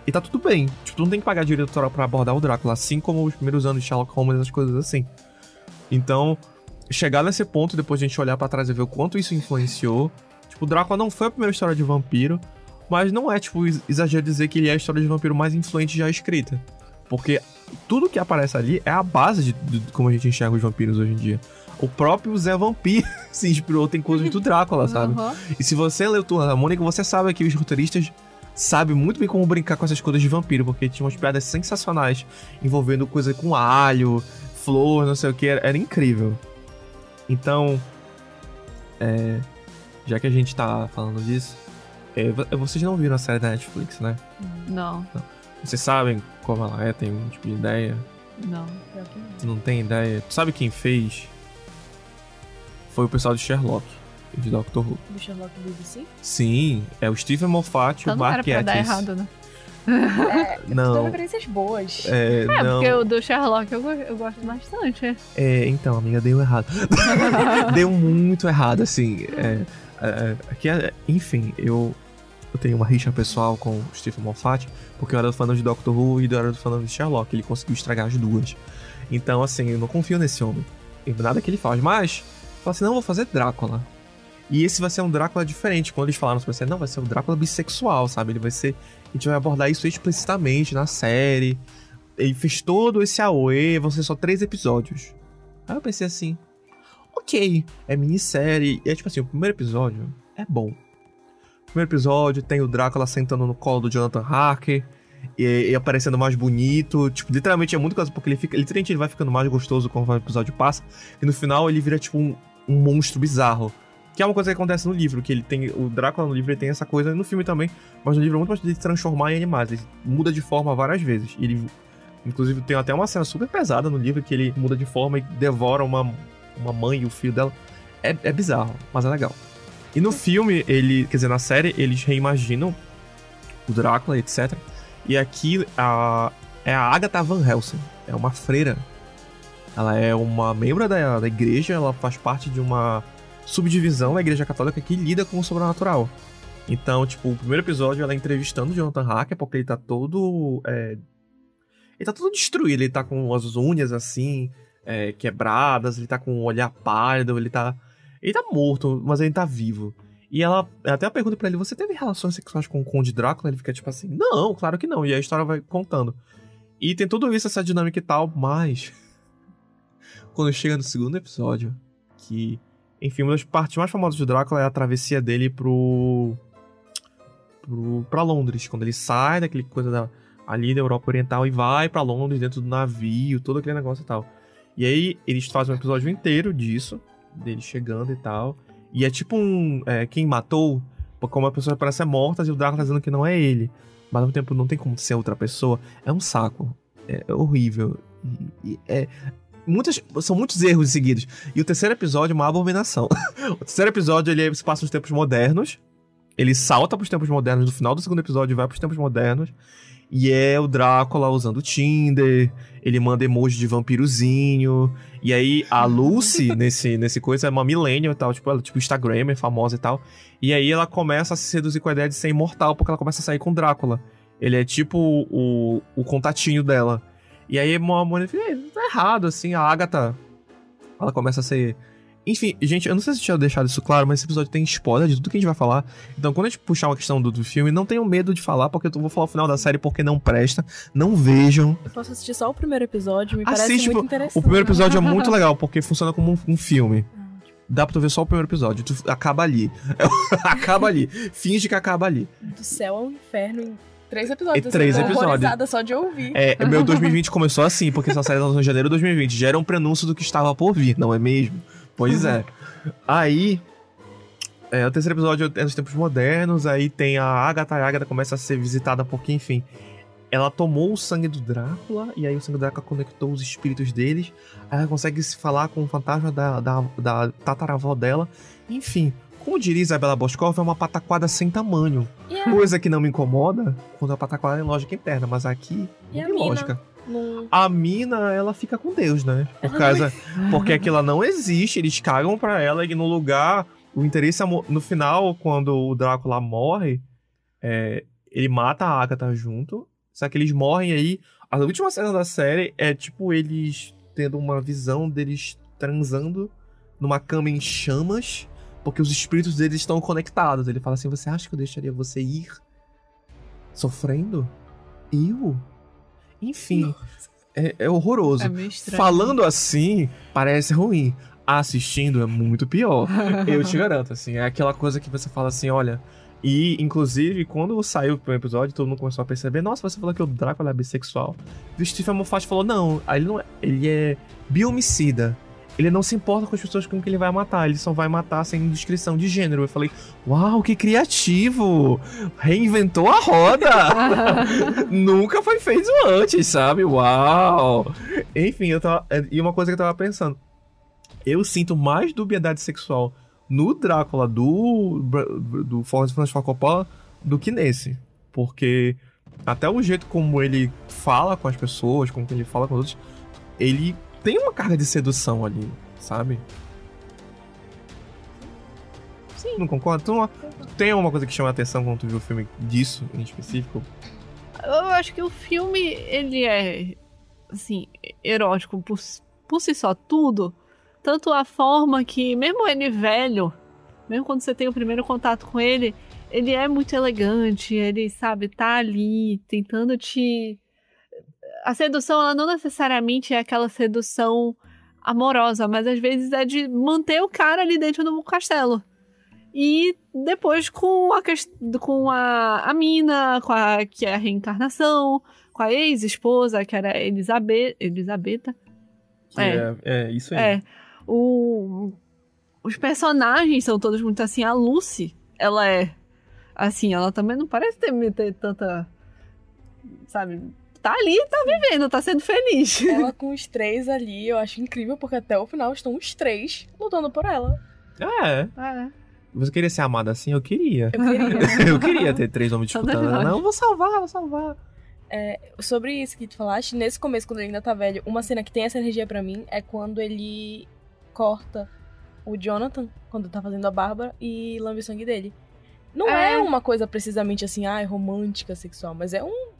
E tá tudo bem. Tipo, tu não tem que pagar direito autoral pra abordar o Drácula, assim como os primeiros anos de Sherlock Holmes as coisas assim. Então, chegar nesse ponto, depois de a gente olhar pra trás e ver o quanto isso influenciou. Tipo, o Drácula não foi a primeira história de vampiro, mas não é, tipo, ex- exagero dizer que ele é a história de vampiro mais influente já escrita. Porque tudo que aparece ali é a base de, de como a gente enxerga os vampiros hoje em dia. O próprio Zé Vampiro <laughs> se inspirou, tem coisas do Drácula, sabe? Aham. E se você leu Turma da Mônica, você sabe que os roteiristas sabem muito bem como brincar com essas coisas de vampiro, porque tinha umas piadas sensacionais envolvendo coisa com alho, flor, não sei o que, era, era incrível. Então, é, já que a gente tá falando disso, é, vo- vocês não viram a série da Netflix, né? Não, Vocês sabem como ela é, tem um tipo de ideia? não. Pior que não. Não tem ideia? Tu sabe quem fez? Foi o pessoal de Sherlock, de Doctor Who. Do Sherlock BBC? Sim, é o Stephen Moffat e o Mark pra dar errado, né? São Não, referências boas. é, É, não. porque o do Sherlock eu, eu gosto bastante. É, então, amiga, deu errado. <laughs> deu muito errado, assim. É, é, é, que, é, enfim, eu eu tenho uma rixa pessoal com o Stephen Moffat, porque eu era fã de Doctor Who e eu era fã de Sherlock. Ele conseguiu estragar as duas. Então, assim, eu não confio nesse homem. Em nada que ele faz. Mas, fala assim, não, vou fazer Drácula. E esse vai ser um Drácula diferente. Quando eles falaram sobre não, vai ser um Drácula bissexual, sabe? Ele vai ser. A gente vai abordar isso explicitamente na série. Ele fez todo esse AOE, vão ser só três episódios. Aí eu pensei assim, ok, é minissérie. E é tipo assim, o primeiro episódio é bom. Primeiro episódio tem o Drácula sentando no colo do Jonathan Harker. E, e aparecendo mais bonito. Tipo, literalmente é muito coisa, porque ele fica. Literalmente ele vai ficando mais gostoso conforme o episódio passa. E no final ele vira, tipo, um, um monstro bizarro. Que é uma coisa que acontece no livro, que ele tem. O Drácula no livro ele tem essa coisa, no filme também, mas no livro é muito mais de se transformar em animais. Ele muda de forma várias vezes. Ele. Inclusive, tem até uma cena super pesada no livro que ele muda de forma e devora uma, uma mãe e o filho dela. É, é bizarro, mas é legal. E no filme, ele. Quer dizer, na série, eles reimaginam o Drácula, etc. E aqui a, é a Agatha Van Helsing. É uma freira. Ela é uma membro da, da igreja, ela faz parte de uma subdivisão da igreja católica que lida com o sobrenatural. Então, tipo, o primeiro episódio ela é entrevistando o Jonathan Hacker, porque ele tá todo. É... Ele tá todo destruído, ele tá com as unhas assim, é, quebradas, ele tá com um olhar pálido, ele tá. Ele tá morto, mas ele tá vivo. E ela até pergunta para ele: Você teve relações sexuais com o Conde Drácula? Ele fica tipo assim: Não, claro que não. E a história vai contando. E tem tudo isso, essa dinâmica e tal, mas. <laughs> Quando chega no segundo episódio, que. Enfim, uma das partes mais famosas de Drácula é a travessia dele pro. pro pra Londres. Quando ele sai daquele coisa da, ali da Europa Oriental e vai para Londres dentro do navio, todo aquele negócio e tal. E aí eles fazem um episódio inteiro disso, dele chegando e tal. E é tipo um. É, quem matou, como a pessoa parece morta e o Drácula tá dizendo que não é ele. Mas ao mesmo tempo não tem como ser outra pessoa. É um saco. É horrível. E, é. Muitas, são muitos erros seguidos. E o terceiro episódio é uma abominação. <laughs> o terceiro episódio ele se passa nos tempos modernos. Ele salta pros tempos modernos no final do segundo episódio vai pros tempos modernos. E é o Drácula usando Tinder, ele manda emoji de vampirozinho. E aí a Lucy, <laughs> nesse, nesse coisa, é uma millennial e tal, tipo, ela tipo Instagram, é famosa e tal. E aí ela começa a se seduzir com a ideia de ser imortal, porque ela começa a sair com Drácula. Ele é tipo o, o contatinho dela. E aí uma mulher fica, tá errado, assim, a Agatha, ela começa a ser enfim, gente, eu não sei se tinha deixado isso claro, mas esse episódio tem spoiler de tudo que a gente vai falar. Então, quando a gente puxar uma questão do, do filme, não tenham medo de falar, porque eu vou falar o final da série porque não presta. Não vejam. Eu posso assistir só o primeiro episódio, me Assiste, parece muito interessante. O primeiro episódio é muito <laughs> legal, porque funciona como um, um filme. Dá pra tu ver só o primeiro episódio. Tu acaba ali. <laughs> acaba ali. Finge que acaba ali. Do céu ao inferno em três episódios. E três episódios. só de ouvir. É, meu 2020 começou assim, porque essa série lançou em janeiro de 2020. Já era um prenúncio do que estava por vir, não é mesmo? Pois é. Aí, é, o terceiro episódio é nos tempos modernos, aí tem a Agatha, a Agatha começa a ser visitada porque, enfim, ela tomou o sangue do Drácula, e aí o sangue do Drácula conectou os espíritos deles, aí ela consegue se falar com o fantasma da, da, da tataravó dela, enfim... Como diria Isabela Boscov, é uma pataquada sem tamanho. Yeah. Coisa que não me incomoda quando a pataquada é lógica interna, mas aqui e não tem lógica. Mina? A mina, ela fica com Deus, né? Por causa. Porque aquilo não existe, eles cagam pra ela e no lugar. O interesse no final, quando o Drácula morre, é, ele mata a Agatha junto. Só que eles morrem aí. A última cena da série é tipo eles tendo uma visão deles transando numa cama em chamas, porque os espíritos deles estão conectados. Ele fala assim: Você acha que eu deixaria você ir sofrendo? Eu? Enfim, é, é, horroroso. É Falando assim, parece ruim. Assistindo é muito pior. <laughs> Eu te garanto, assim. É aquela coisa que você fala assim, olha. E, inclusive, quando saiu o primeiro episódio, todo mundo começou a perceber: nossa, você falou que o Drácula é bissexual. E o Stephen Moffat falou: não, ele não é. Ele é biomicida ele não se importa com as pessoas com que ele vai matar, ele só vai matar sem descrição de gênero. Eu falei, uau, que criativo! Reinventou a roda! <laughs> Nunca foi feito antes, sabe? Uau! Enfim, eu tava. É, e uma coisa que eu tava pensando. Eu sinto mais dubiedade sexual no Drácula do, do Francis Coppola do que nesse. Porque até o jeito como ele fala com as pessoas, como ele fala com os outros, ele tem uma carga de sedução ali, sabe? Sim. Não concorda? Tem alguma coisa que chama a atenção quando tu viu o filme disso em específico? Eu acho que o filme, ele é, assim, erótico por, por si só, tudo. Tanto a forma que, mesmo ele velho, mesmo quando você tem o primeiro contato com ele, ele é muito elegante, ele, sabe, tá ali tentando te... A sedução, ela não necessariamente é aquela sedução amorosa, mas às vezes é de manter o cara ali dentro do castelo. E depois com a, com a, a mina, com a, que é a reencarnação, com a ex-esposa, que era Elizabeth, Elisabetta. Que É. é, é isso aí. É. O, os personagens são todos muito assim. A Lucy, ela é. Assim, ela também não parece ter, ter tanta. Sabe? Tá ali, tá vivendo, tá sendo feliz. Ela com os três ali, eu acho incrível, porque até o final estão os três lutando por ela. É. É. Você queria ser amada assim? Eu queria. Eu queria. <laughs> eu queria ter três homens disputando. Não, vou salvar, vou salvar. Sobre isso que tu falaste, nesse começo, quando ele ainda tá velho, uma cena que tem essa energia pra mim é quando ele corta o Jonathan, quando tá fazendo a Bárbara, e lambe o sangue dele. Não é, É. uma coisa precisamente assim, ah, romântica, sexual, mas é um.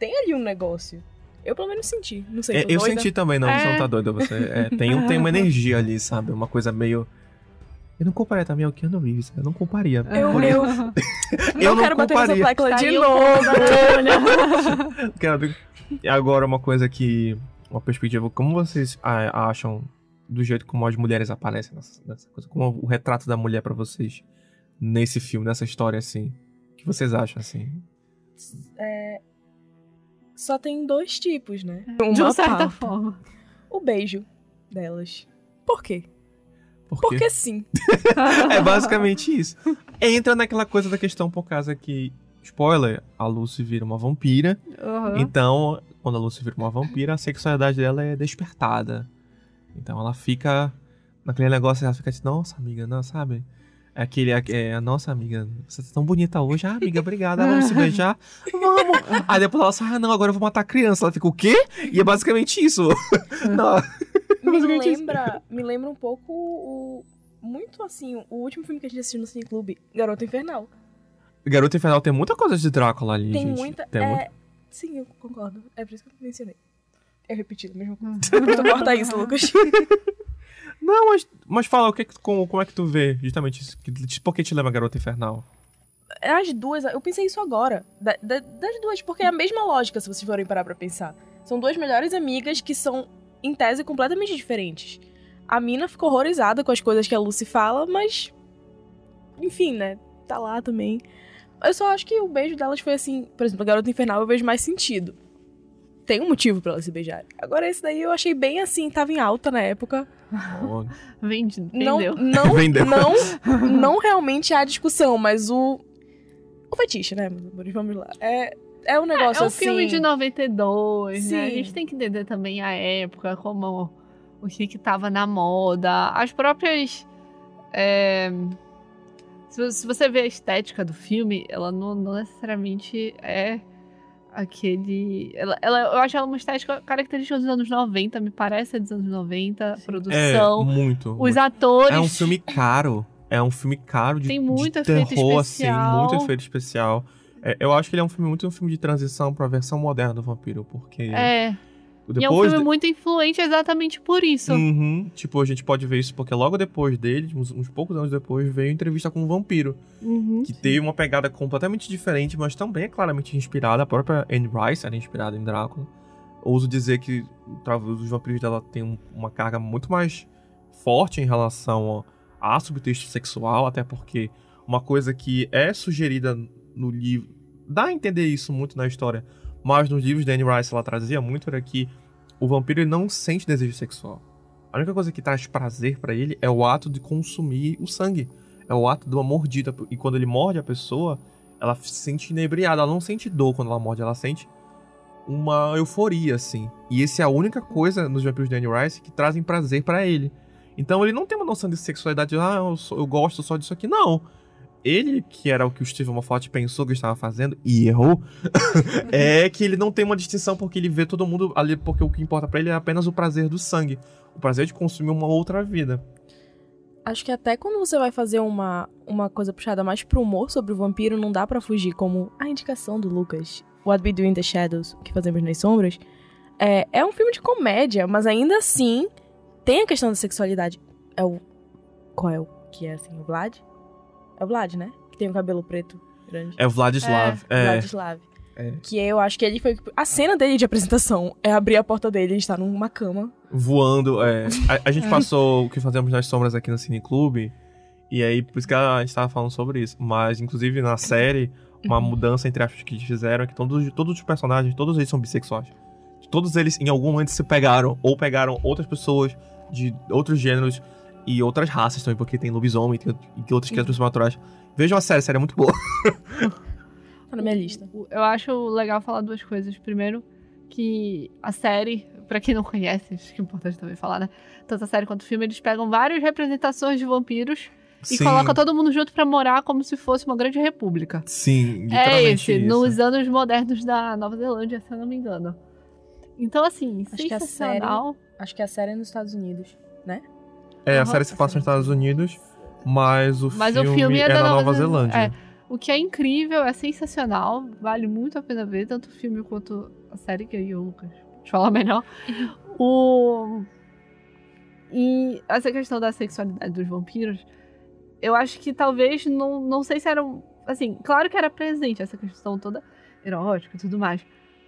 Tem ali um negócio. Eu pelo menos senti. Não sei, É, eu doida. senti também, não, você É. não tá doido. Você, é, tem, um, tem uma <laughs> energia ali, sabe? Uma coisa meio. Eu não comparia também ao Keanu Reeves. Eu não comparia. Eu, Porque- eu, <laughs> <laughs> eu não quero bater nessa tecla Tá de novo. Quero- E agora uma coisa que. Uma perspectiva. Como vocês ah, acham do jeito como as mulheres aparecem nessa, nessa coisa? Como o retrato da mulher pra vocês nesse filme, nessa história assim? O que vocês acham assim? Só tem dois tipos, né? De uma Uma certa forma. O beijo delas. Por quê? Porque Porque sim. <laughs> é basicamente isso. Entra naquela coisa da questão por causa que. Spoiler, a Lucy vira uma vampira. Uhum. Então, quando a Lucy vira uma vampira, a sexualidade dela é despertada. Então ela fica naquele negócio, ela fica assim, nossa amiga, não, sabe? É aquele, é, a nossa amiga, você tá tão bonita hoje. Ah, amiga, obrigada. Vamos se beijar? Vamos. Aí depois ela sai, ah, não, agora eu vou matar a criança. Ela fica, o quê? E é basicamente isso. <laughs> não, Me Basicamente isso. lembra, me lembra um pouco o. Muito assim, o último filme que a gente assistiu no Cineclube, Garota Infernal. Garota Infernal tem muita coisa de Drácula ali, Tem gente. muita. Tem é... muita- Sim, eu concordo. É por isso que eu mencionei. Eu repeti a mesma coisa. <laughs> tu corta isso, Lucas. <laughs> Não, mas, mas fala, o que, como, como é que tu vê justamente isso? Por que te lembra Garota Infernal? As duas, eu pensei isso agora. Da- da- das duas, porque é a mesma lógica, se vocês forem parar pra pensar. São duas melhores amigas que são, em tese, completamente diferentes. A mina ficou horrorizada com as coisas que a Lucy fala, mas. Enfim, né? Tá lá também. Eu só acho que o beijo delas foi assim. Por exemplo, a Garota Infernal eu vejo mais sentido. Tem um motivo pra elas se beijarem. Agora, esse daí eu achei bem assim, tava em alta na época. Ó, Vendi, Não, vendeu. não, <laughs> Vendeu. não, não realmente há discussão, mas o. O fetiche, né, meus amores? Vamos lá. É, é um negócio É um assim. filme de 92, né? A Sim. gente tem que entender também a época, como o que que tava na moda. As próprias... é, se você vê a estética do filme, ela não, não necessariamente é aquele... Ela, ela- eu acho ela uma estética característica dos anos 90, me parece, é dos anos 90. É, Produção, muito. os muito. atores... É um filme caro. É um filme caro de, Tem muito de efeito terror, especial. assim, muito efeito especial. É, eu acho que ele é um filme muito um filme de transição pra versão moderna do vampiro, porque É, e é um depois filme de- muito influente exatamente por isso. Uhum. Tipo, a gente pode ver isso porque logo depois dele, uns, uns poucos anos depois, veio entrevista com um vampiro. Uhum. Que teve uma pegada completamente diferente, mas também é claramente inspirada. A própria Anne Rice era inspirada em Drácula. Ouso dizer que os vampiros dela têm um- uma carga muito mais forte em relação a, a subtexto sexual, até porque uma coisa que é sugerida no livro. Dá a entender isso muito na história, mas nos livros da Anne Rice ela trazia muito era que o vampiro ele não sente desejo sexual. A única coisa que traz prazer pra ele é o ato de consumir o sangue. É o ato de uma mordida. E quando ele morde a pessoa, ela se sente inebriada. Ela não sente dor quando ela morde, ela sente uma euforia, assim. E essa é a única coisa nos vampiros de Anne Rice que trazem prazer pra ele. Então ele não tem uma noção de sexualidade, ah, eu, sou- eu gosto só disso aqui. Não. Ele, que era o que o Steven Moffat pensou que estava fazendo, e errou, <laughs> é que ele não tem uma distinção porque ele vê todo mundo ali, porque o que importa pra ele é apenas o prazer do sangue. O prazer de consumir uma outra vida. Acho que até quando você vai fazer uma, uma coisa puxada mais pro humor sobre o vampiro, não dá pra fugir, como a indicação do Lucas, What We Do in the Shadows, o que fazemos nas sombras. É, é um filme de comédia, mas ainda assim tem a questão da sexualidade. É o. Qual é o que é assim? O Vlad? É o Vlad, né? Que tem o cabelo preto grande. É o Vladislav. É. Vladislav. É. Que eu acho que ele foi. A cena dele de apresentação é abrir a porta dele e estar numa cama. Voando. É. A, a gente <laughs> passou o que fazemos nas sombras aqui no Cine Clube. E aí, por isso que a gente tava falando sobre isso. Mas, inclusive, na série, uma Uhum. mudança entre aspas que fizeram é que todos, todos os personagens, todos eles são bissexuais. Todos eles, em algum momento, se pegaram, ou pegaram outras pessoas de outros gêneros e outras raças também, porque tem lobisomem tem, e outras criaturas sobrenaturais. Vejam a série, a série é muito boa. <laughs> Tá na minha lista. Eu acho legal falar duas coisas. Primeiro, que a série, pra quem não conhece, acho que é importante também falar, né? Tanto a série quanto o filme, eles pegam várias representações de vampiros e colocam todo mundo junto pra morar como se fosse uma grande república. Sim, É literalmente esse, isso. nos anos modernos da Nova Zelândia, se eu não me engano. Então, assim, Acho que a sensacional. Acho que a série é nos Estados Unidos. É, a série se passa nos Estados Unidos, mas o, Mas o filme, filme é é, da na Nova Nova Zelândia. Zelândia. O que é incrível, é sensacional, vale muito a pena ver, tanto o filme quanto a série que eu e o Lucas de falar melhor. <laughs> o... E essa questão da sexualidade dos vampiros, eu acho que talvez, não, não sei se era. um- Assim, claro que era presente essa questão toda erótica e tudo mais.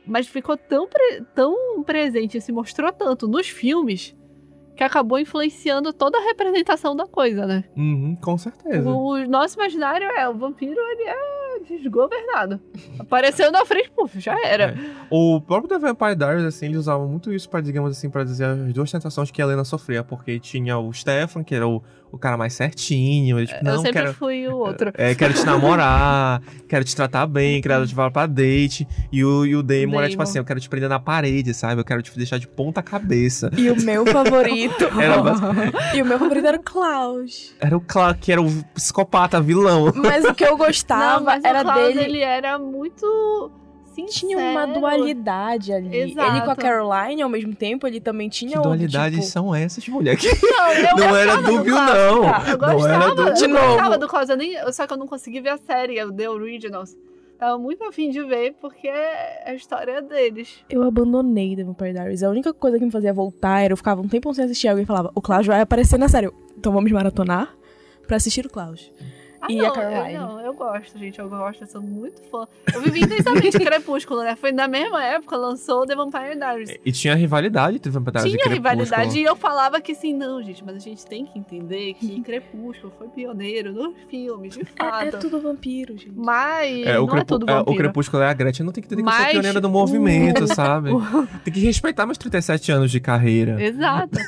Mas ficou tão, pre- tão presente e se mostrou tanto nos filmes que acabou influenciando toda a representação da coisa, né? Uhum, com certeza. O nosso imaginário é o vampiro, ele é desgovernado. Apareceu na frente, puf, já era. O próprio The Vampire Diaries, assim, eles usavam muito isso pra, digamos assim, pra dizer as duas tentações que a Helena sofria, porque tinha o Stefan, que era o, o cara mais certinho, ele, tipo, eu não, sempre quero, fui o <laughs> outro. é, quero te namorar, <laughs> quero te tratar bem, quero te levar pra date, e o, e o Damon, era tipo Damon. assim, eu quero te prender na parede, sabe, eu quero te deixar de ponta cabeça. E o meu favorito. <laughs> Era e o meu favorito era o Klaus. Era o Clark, que era o psicopata, vilão. Mas o que eu gostava Não, mas era o Klaus, dele. ele era muito sincero. Tinha uma dualidade ali. Exato. Ele com a Caroline, ao mesmo tempo, ele também tinha Que outro, dualidades tipo... são essas, mulher? Que Não, eu <laughs> não era gostava dúbio, não. Eu Não era gostava, dúbio. Eu gostava novo. do Klaus, nem, só que eu não consegui ver a série, o The Originals. Tava muito afim de ver, porque é a história deles. Eu abandonei The Vampire Diaries. A única coisa que me fazia voltar era eu ficava um tempo sem assistir alguém falava, o Klaus vai aparecer na série. Eu, Então vamos maratonar pra assistir o Klaus. Ah, E não, a Caroline? Eu, não, eu gosto, gente. Eu gosto, eu sou muito fã. Eu vivi intensamente <laughs> Crepúsculo, né? Foi na mesma época, lançou The Vampire Diaries. E tinha rivalidade entre Vampire Diaries e Tinha Crepúsculo. rivalidade e eu falava que assim, não, gente, mas a gente tem que entender que <laughs> Crepúsculo foi pioneiro nos filmes, de É, fato. é tudo vampiro, gente. Mas É, o, não é tudo é, vampiro. o Crepúsculo é a Gretchen, não tem que entender que Mas pioneira do movimento, <laughs> sabe? Tem que respeitar meus 37 anos de carreira. Exato.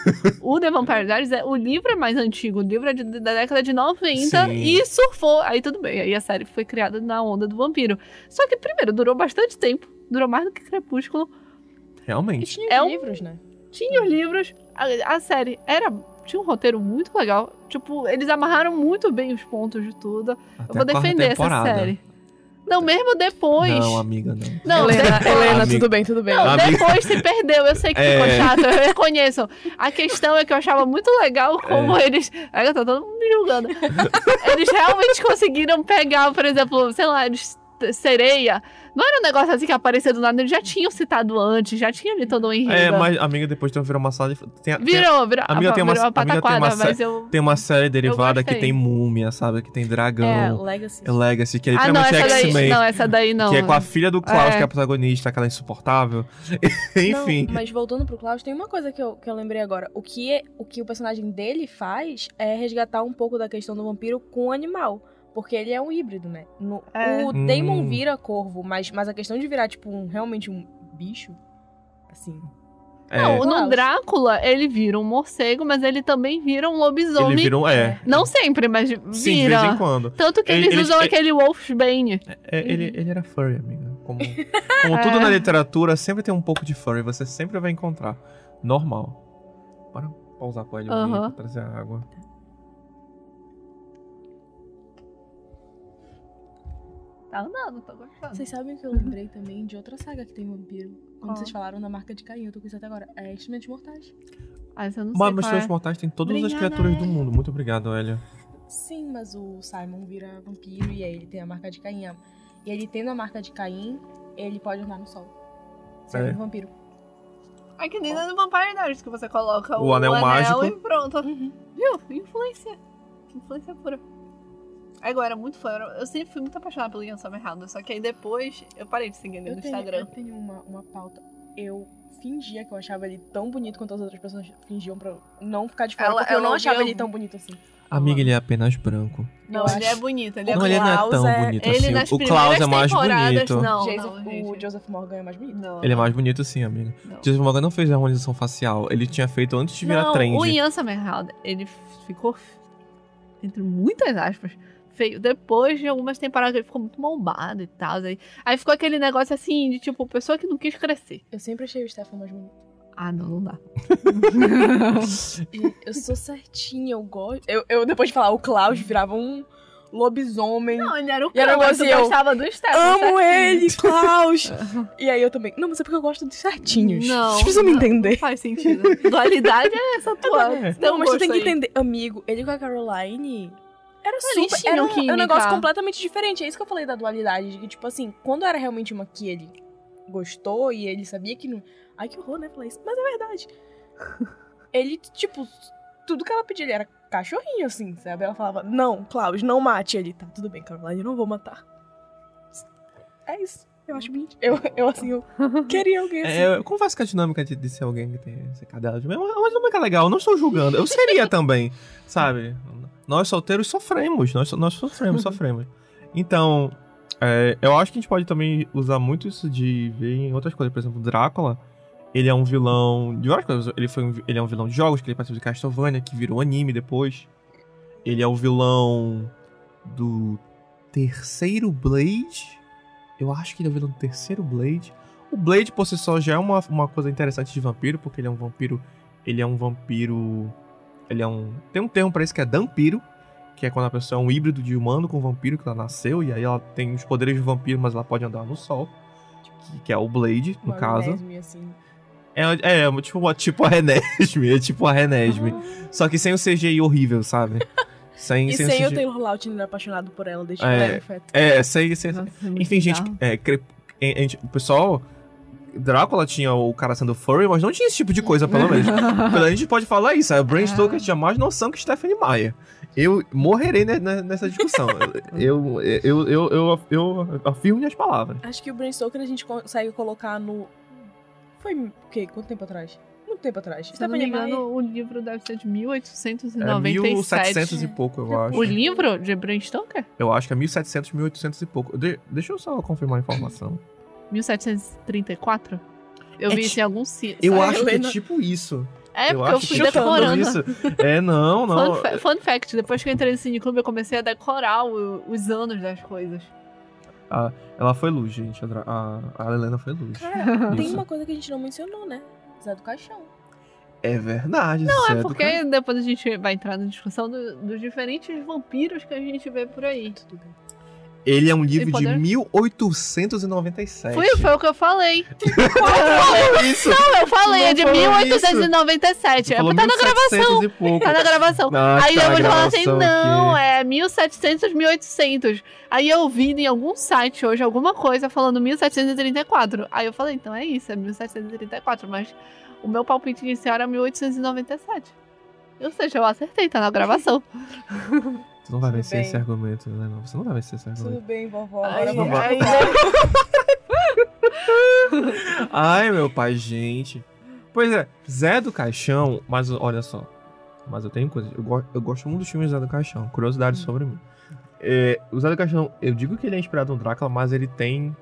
o The Vampire Diaries, é, o livro é mais antigo, o livro é de- da década de 90 Sim. e surfou. Aí tudo bem, aí a série foi criada na onda do vampiro. Só que, primeiro, durou bastante tempo, durou mais do que Crepúsculo. E Realmente. tinha É os um- livros, né? Tinha os livros, a, a série era. Tinha um roteiro muito legal. Tipo, eles amarraram muito bem os pontos de tudo. Até Eu vou defender essa série. Não, mesmo depois. Não, amiga, não. Não, Helena, depois- Helena, tudo bem, tudo bem. Não, Amiga- depois se perdeu. Eu sei que ficou É. chato, eu reconheço. A questão é que eu achava muito legal como eles. Aí tá todo mundo me julgando. eles realmente conseguiram pegar, por exemplo, sei lá, eles. Sereia. Não era um negócio assim que aparecia do nada, eles já tinham citado antes, já tinha ali todo o enredo. É, mas amiga, depois tem virou uma sala de. Tem, tem, Virou, virou. Amiga, tem uma- virou uma amiga, tem uma mas eu. tem uma série derivada que tem múmia, sabe? Que tem É, dragão. Legacy. É Legacy, que é Ah, não, literalmente essa daí. X-Men. Não, essa daí não. Que é com a filha do Klaus, É. que é a protagonista, aquela insuportável. <laughs> Enfim. Não, mas voltando pro Klaus, tem uma coisa que eu, que eu lembrei agora. O que, é- o que o personagem dele faz é resgatar um pouco da questão do vampiro com o animal. Porque ele é um híbrido, né? No- É. O Damon Hum. vira corvo, mas, mas a questão de virar, tipo, um, realmente um bicho, assim. é, Não, no. Drácula, ele vira um morcego, mas ele também vira um lobisomem. ele vira um. É. Não sempre, mas vira. Sim, de vez em quando. Tanto que Ele- eles ele- usam ele- aquele Wolfsbane. É, ele, ele era furry, amiga. Como, <laughs> como É. tudo na literatura, sempre tem um pouco de furry. Você sempre vai encontrar. Normal. Bora pausar com ele um pra trazer a água. Tá andando, tô gostando. Vocês sabem que eu lembrei também de outra saga que tem vampiro. Quando Qual? vocês falaram da marca de Caim, eu tô com isso até agora. É Instrumentos Mortais. Ah, essa eu não Mas sei mas qual Três é. Mortais tem todas as Obrigada, criaturas do mundo. Muito obrigado, Elia. Sim, mas o Simon vira vampiro e aí ele tem a marca de Caim. E ele tendo a marca de Caim, ele pode andar no sol. Sendo É. um vampiro. É que nem no Vampire Diaries que você coloca O o, anel mágico. e pronto. Uhum. Viu? Influência. Influência pura. Agora, era muito fã. Eu sempre fui muito apaixonada pelo Ian Somerhalder, só que aí depois eu parei de seguir ele Eu no tenho, Instagram. eu tenho uma, uma pauta. Eu fingia que eu achava ele tão bonito quanto as outras pessoas fingiam pra eu não ficar de fora. Ela- porque eu não achava ele tão bonito assim. Amiga, ele é apenas branco. Não, Eu ele acho- é bonito. Ele é não, ele não é tão é- bonito Ele assim. O Klaus é mais bonito. Não, Jason- não, gente. o Joseph Morgan é mais bonito. Não. Ele é mais bonito sim, amiga. Não. Jason Morgan não fez a harmonização facial. Ele tinha feito antes de virar não, trend. o Ian Somerhalder, ele ficou, entre muitas aspas, feio. Depois de algumas temporadas ele ficou muito bombado e tal. Aí, aí ficou aquele negócio assim, de tipo, pessoa que não quis crescer. Eu sempre achei o Stefan mais bonito. Ah, não, não dá. <laughs> Eu sou certinha, eu gosto. Eu, eu, depois de falar o Klaus, virava um lobisomem. Não, ele era o E cão, mas assim, eu gostava do Stefan. Amo certinho. ele, Klaus! <laughs> e aí eu também. Não, mas é porque eu gosto dos certinhos. Não, Vocês precisam me não, entender. Não faz sentido. Dualidade é essa tua. É. Não, mas tu tem que aí. entender. Amigo, ele com a Caroline. Era super. Era um, um negócio completamente diferente. É isso que eu falei da dualidade. De que, tipo assim, quando era realmente uma que ele gostou e ele sabia que não. Ai, que horror, né? Falar isso. Mas é verdade. <laughs> ele, tipo, tudo que ela pedia, ele era cachorrinho, assim, sabe? Ela falava, não, Klaus, não mate ele. Tá, tudo bem, Caroline, eu não vou matar. É isso. Eu acho bonito. Eu, eu assim, eu <laughs> queria alguém assim. É, eu confesso que a dinâmica de, de ser alguém que tem essa cadela de é uma, uma dinâmica legal. Eu não estou julgando. Eu seria também, sabe? Nós solteiros sofremos. Nós, nós sofremos, sofremos. Então, é, eu acho que a gente pode também usar muito isso de ver em outras coisas. Por exemplo, Drácula, ele é um vilão de várias coisas. Ele, foi um, ele é um vilão de jogos, que ele participou de Castlevania, que virou anime depois. Ele é o vilão do terceiro Blade. Eu acho que ele é o vilão do terceiro Blade. O Blade por si só já é uma, uma coisa interessante de vampiro, porque ele é um vampiro. Ele é um vampiro. Ele é um. Tem um termo pra isso que é dampiro, que é quando a pessoa é um híbrido de humano com vampiro, que ela nasceu, e aí ela tem os poderes de vampiro, mas ela pode andar no sol. Que, que é o Blade, no Uma caso. Renesmee, assim. É, é, tipo, tipo a Renesme, <laughs> é tipo a Renesme. Só que sem o CGI horrível, sabe? <laughs> Sem, E sem, sem o CGI. Taylor Lautner apaixonado por ela desde que É. ela era um feto. É, sem, sem, Nossa, é Enfim, gente, é, cre- é, é, o pessoal. Drácula tinha o cara sendo furry, mas não tinha esse tipo de coisa, pelo menos. <laughs> A gente pode falar isso. A Bram Stoker tinha mais noção que Stephanie Meyer. Eu morrerei ne- ne- nessa discussão. <laughs> eu, eu, eu, eu, eu afirmo minhas palavras. Acho que o Bram Stoker a gente consegue colocar no. Foi o quê? Quanto tempo atrás? Muito tempo atrás. Se não me engano, o livro deve ser de É 1897. 1700 e pouco, eu acho. O livro de Bram Stoker? Eu acho que é 1700, 1800 e pouco. De- deixa eu só confirmar a informação. 1734? Eu É vi isso em algum site. Eu acho que é tipo isso. É, eu porque eu acho fui que é tipo decorando. isso. É, não, não. Fun, fa- fun fact, depois que eu entrei no cineclube, eu comecei a decorar o- os anos das coisas. Ela foi luz, gente. A, a, a Helena foi luz. Cara, tem uma coisa que a gente não mencionou, né? Zé do Caixão. É verdade. Não, Zé é do porque depois a gente vai entrar na discussão do- dos diferentes vampiros que a gente vê por aí. Tudo bem. Ele é um livro de poder? 1897. Foi, foi o que eu falei. <laughs> isso. Não, eu falei, Não é de falou 1897. É, Falou tá na gravação. 1700 e pouco. Tá na gravação. Ah, Aí tá eu vou falar assim, não, aqui. é 1700, 1800. Aí eu vi em algum site hoje alguma coisa falando 1734. Aí eu falei, então é isso, é 1734. Mas o meu palpite inicial era 1897. Ou seja, eu acertei, tá na gravação. <laughs> Você não vai Tudo vencer bem. esse argumento, Helena. Você não vai vencer esse Tudo argumento. bem, vovó. Agora vamos aí- <laughs> Ai, meu pai, gente. Pois é, Zé do Caixão, mas olha só. Mas eu tenho coisa. Eu, go- eu gosto muito dos filmes do Zé do Caixão. Curiosidade sobre mim. É, o Zé do Caixão, eu digo que ele é inspirado no Drácula, mas ele tem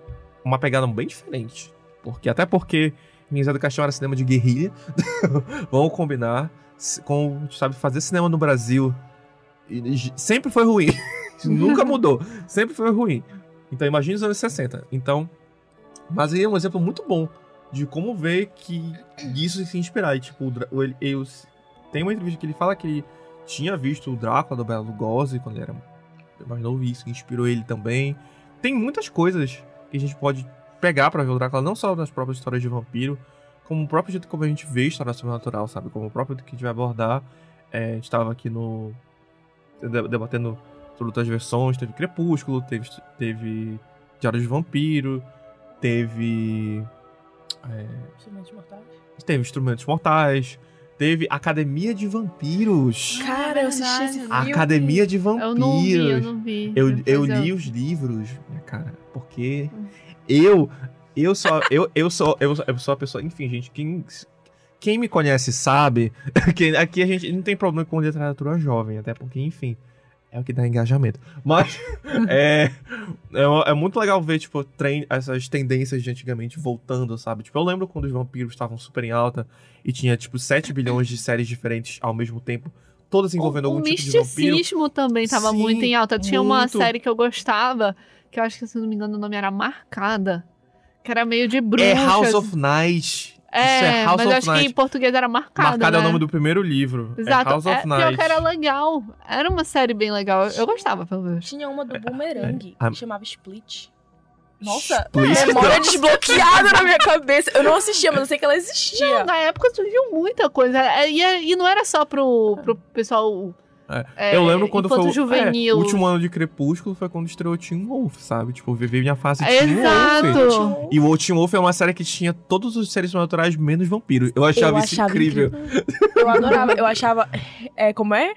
uma pegada bem diferente. Porque, até porque em Zé do Caixão era cinema de guerrilha. <laughs> Vamos combinar. Com, sabe, fazer cinema no Brasil sempre foi ruim. <laughs> Nunca mudou. Sempre foi ruim. Então imagine os anos 60. Então. Mas ele é um exemplo muito bom de como ver que isso se inspirar. E, tipo, o ele, eu- tem uma entrevista que ele fala que ele tinha visto o Drácula do Bela Lugosi quando ele era mais novo, isso inspirou ele também. Tem muitas coisas que a gente pode pegar pra ver o Drácula, não só nas próprias histórias de vampiro, como o próprio jeito como a gente vê história sobrenatural, sabe? Como o próprio que a gente vai abordar. É, a gente tava aqui no. De- debatendo sobre outras versões. Teve Crepúsculo, teve, teve Diário de Vampiro, teve. é, Instrumentos mortais. teve Instrumentos Mortais, teve Academia de Vampiros. Cara, eu assisti esse filme. Academia de Vampiros. Eu não vi, eu não vi. Eu, eu li os livros, minha cara, porque eu eu só eu, eu sou eu, eu sou a pessoa, enfim, gente, quem quem me conhece sabe <laughs> que aqui a gente não tem problema com literatura jovem, até porque, enfim, é o que dá engajamento. Mas <laughs> é, é, é muito legal ver, tipo, essas tendências de antigamente voltando, sabe? Tipo, eu lembro quando os vampiros estavam super em alta e tinha, tipo, 7 bilhões de séries diferentes ao mesmo tempo, todas envolvendo o, algum o tipo de vampiro. misticismo também tava Sim, muito em alta. Tinha uma muito. série que eu gostava, que eu acho que, se não me engano, o nome era Marcada. Que era meio de bruxas. É House of Night. É, é House mas of eu acho que Night. em português era Marcada, Marcado é o né? nome do primeiro livro. Exato. É House of É, pior Night. que era legal. Era uma série bem legal. Eu gostava, pelo menos. Tinha uma do Boomerang, é, a- que chamava Split. Nossa, Split. memória <laughs> desbloqueada na minha cabeça. Eu não assistia, mas eu sei que ela existia. Na época surgiu muita coisa. É, E, e não era só pro, pro pessoal. É, eu lembro quando foi é, o último ano de Crepúsculo foi quando estreou Teen Wolf, sabe? Tipo, eu vivi minha fase Teen Wolf. Exato. E o Teen Wolf é uma série que tinha todos os seres sobrenaturais menos vampiros. Eu achava eu isso achava incrível. Eu adorava. Eu achava. É, como é?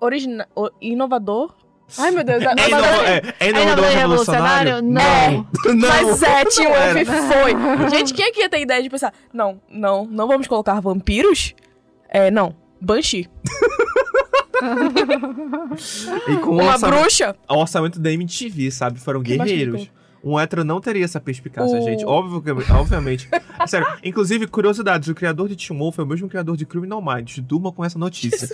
Original. Inovador. Ai, meu Deus. É, inovador. inova- é, é É inovador inovador revolucionário? revolucionário? Não. Não. Mas é, Teen Não Wolf foi. Gente, quem aqui ia ter ideia de pensar? Não, não, não vamos colocar vampiros? É, não. Banshee. E com Uma orçamento, bruxa. o orçamento da MTV, sabe? Foram guerreiros. Um hétero não teria essa perspicácia, O- gente. Óbvio que, obviamente. <laughs> Sério, inclusive, curiosidades, o criador de Wolf é o mesmo criador de Criminal Minds. Durma com essa notícia.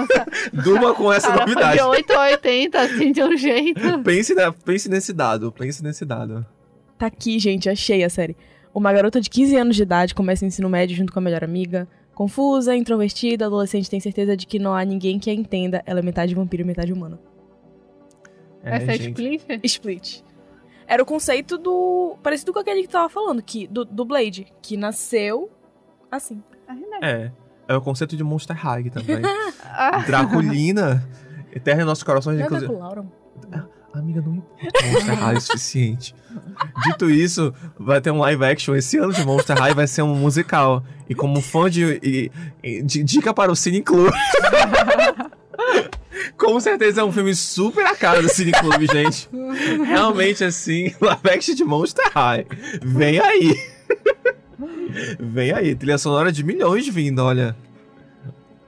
<laughs> Durma com essa Cara, foi novidade. de 8 a 80, assim, de um jeito. Pense, na- pense nesse dado, pense nesse dado. Tá aqui, gente, achei a série. Uma garota de 15 anos de idade começa o ensino médio junto com a melhor amiga. Confusa, introvertida, a adolescente tem certeza de que não há ninguém que a entenda. Ela é metade vampiro e metade humana. Essa é gente. Split? Split. Era o conceito do. Parecido com aquele que tu tava falando, que, do, do Blade, que nasceu assim. É. É o conceito de Monster High também. <laughs> Ah, Draculina, <laughs> eterna em nossos corações, Não é inclusive. Draculaura? Amiga, não importa. Monster High é o suficiente. Dito isso, vai ter um live action esse ano de Monster High, vai ser um musical. E como fã de. de- dica para o Cine Club. <laughs> Com certeza é um filme super a cara do Cine Club, gente. Realmente, assim, live action de Monster High. Vem aí. Vem aí. Trilha sonora de milhões vindo, olha.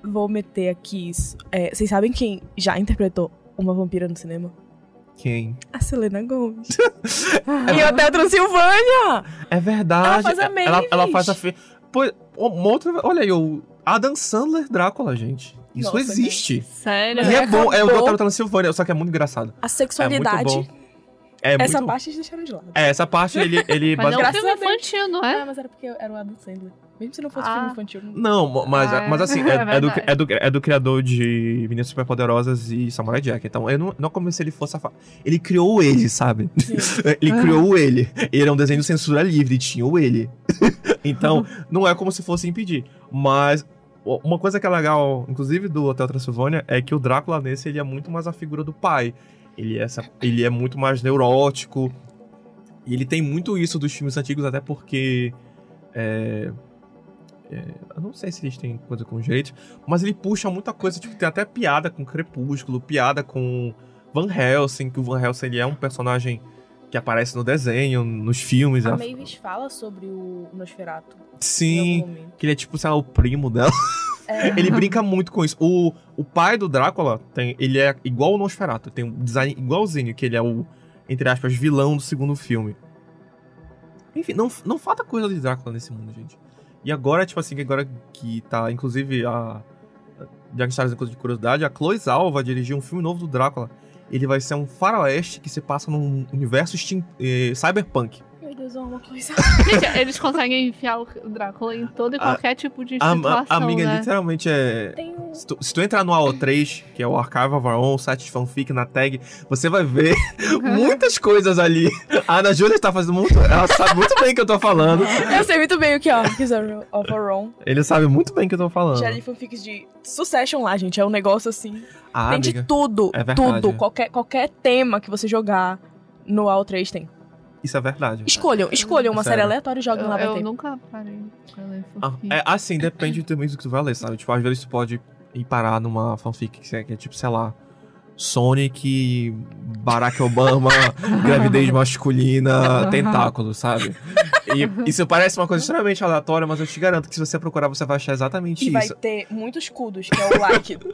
Vou meter aqui isso. É, vocês sabem quem já interpretou uma vampira no cinema? Quem? A Selena Gomez. <laughs> e Hotel Transilvânia! É verdade. Ela faz a Ela, ela Mavis. faz a. Fe... Pô, uma outra. Olha aí, o Adam Sandler Drácula, gente. Isso Nossa, existe. sério? E é bom, é o. Doutor Transilvânia, só que é muito engraçado. A É sexualidade. muito bom. É essa muito... parte eles deixaram de lado. É, essa parte ele. ele Mas é um filme a infantil, não é? Ah, mas era porque era o Adam Sandler. Mesmo se não fosse Ah. filme infantil. não- mas, Ah, mas assim, é é, <laughs> é do, verdade. é, do, é do criador de Meninas Superpoderosas e Samurai Jack. Então, eu não, não como se ele fosse a fa... Ele criou ele, sabe? <laughs> Ele criou ele. Ele era um desenho de censura livre, tinha o ele. <laughs> então, não é como se fosse impedir. Mas uma coisa que é legal, inclusive do Hotel Transilvânia, é que o Drácula nesse ele é muito mais a figura do pai. Ele é, essa, ele é muito mais neurótico. E ele tem muito isso dos filmes antigos, até porque. é, é, eu não sei se eles têm coisa com jeito, mas ele puxa muita coisa, tipo, tem até piada com Crepúsculo, piada com Van Helsing, que o Van Helsing ele é um personagem que aparece no desenho, nos filmes. A a- Mavis fala sobre o Nosferatu. Sim, que ele é tipo, sei lá, o primo dela. É. <laughs> Ele brinca muito com isso. O, o pai do Drácula, tem, ele é igual o Nosferatu, tem um design igualzinho, que ele é o, entre aspas, vilão do segundo filme. Enfim, não, não falta coisa de Drácula nesse mundo, gente. E agora, tipo assim, agora que tá, inclusive, a. Já que tá coisa de curiosidade, a Chloe Zhao vai dirigir um filme novo do Drácula. Ele vai ser um faroeste que se passa num universo eh, cyberpunk. Deus, uma <laughs> coisa. Gente, eles conseguem enfiar o Drácula em todo e A- qualquer tipo de A, situação, a- amiga, né? literalmente é. Um. Se tu, se tu entrar no AO3, que é o Archive of Our Own, site de fanfic na tag, você vai ver muitas coisas ali. A Ana Júlia tá fazendo muito. Ela sabe muito bem o que eu tô falando. Eu sei muito bem o que é Arcs of Our Own. Ele sabe muito bem o que eu tô falando. Já li fanfics de Succession lá, gente. É um negócio assim. Ah, tem de amiga, tudo. é verdade. tudo. Qualquer, qualquer tema que você jogar no AO3 tem. Isso é verdade. Escolham, escolham uma Sério. série aleatória e joguem Eu, lá vai eu nunca parei pra ler Ah, fanfic. é, assim, depende também do que tu vai ler, sabe? Tipo, às vezes tu pode ir parar numa fanfic que é, que é tipo, sei lá, Sonic, Barack Obama, <laughs> gravidez masculina, tentáculo, sabe? E <laughs> isso parece uma coisa extremamente aleatória, mas eu te garanto que se você procurar, você vai achar exatamente E vai isso. ter muitos escudos, que é o like. do,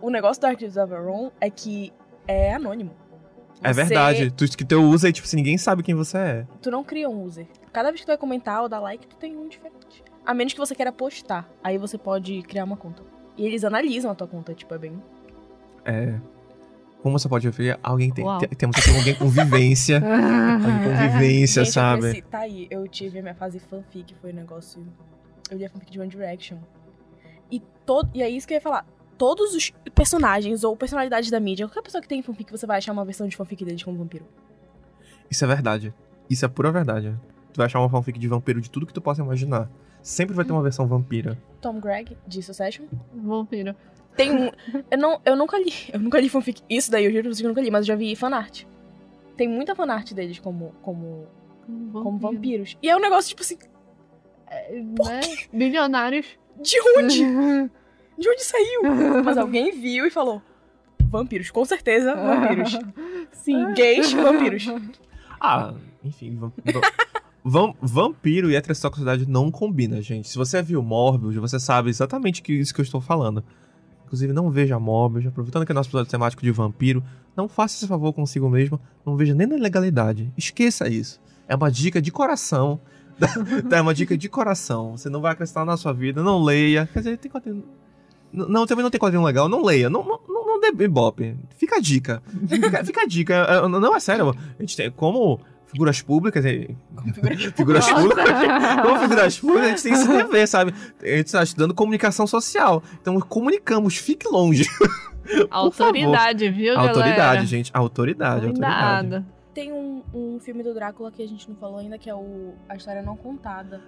o negócio do Arcs of Own é que é anônimo. É Você- verdade. Tu que teu usa e, tipo, assim, ninguém sabe quem você é. Tu não cria um user. Cada vez que tu vai comentar ou dar like, tu tem um diferente. A menos que você queira postar. Aí você pode criar uma conta. E eles analisam a tua conta, tipo, é bem. É. Como você pode ver, alguém tem. Uau. Temos aqui alguém com vivência. <laughs> alguém com vivência, Gente, sabe? cresci- tá aí, eu tive a minha fase fanfic, foi um negócio. Eu li a fanfic de One Direction. E, todo, e é isso que eu ia falar. Todos os personagens ou personalidades da mídia, qualquer pessoa que tem fanfic, você vai achar uma versão de fanfic deles como vampiro. Isso é verdade. Isso é pura verdade. Tu vai achar uma fanfic de vampiro de tudo que tu possa imaginar. Sempre vai ter uma versão vampira. Tom Gregg, de Succession. Vampiro. Tem um. Eu, não, eu nunca li. Eu nunca li fanfic. Isso daí eu juro pra vocês que eu nunca li, mas eu já vi fanart. Tem muita fanart deles como, como, como vampiros. E é um negócio, tipo assim, Né? Bilionários. de onde? <laughs> De onde saiu? Mas alguém viu e falou: vampiros, com certeza, vampiros. <laughs> Sim. <laughs> Gays, vampiros. Ah, enfim. vam- va- vam- vampiro e heterossexualidade não combina, gente. Se você viu Morbius, você sabe exatamente que isso que eu estou falando. Inclusive, não veja Morbius. Aproveitando que é nosso episódio temático de vampiro, não faça esse favor consigo mesmo. Não veja nem na legalidade. Esqueça isso. É uma dica de coração. <laughs> é uma dica de coração. Você não vai acrescentar na sua vida. Não leia. Quer dizer, tem quadrinho. Não, também não tem quadrinho legal. Não leia. Não, não, não, não dê ibope. Fica a dica. Fica, fica a dica. É, Não é sério. A gente tem como figuras públicas. é, Figuras <laughs> públicas. Como figuras públicas, a gente tem que se dever, sabe? A gente está estudando comunicação social. Então comunicamos, fique longe. <laughs> Autoridade, viu, galera? Autoridade, gente. Autoridade, autoridade. Cuidado. Tem um, um filme do Drácula que a gente não falou ainda, que é o A História Não Contada.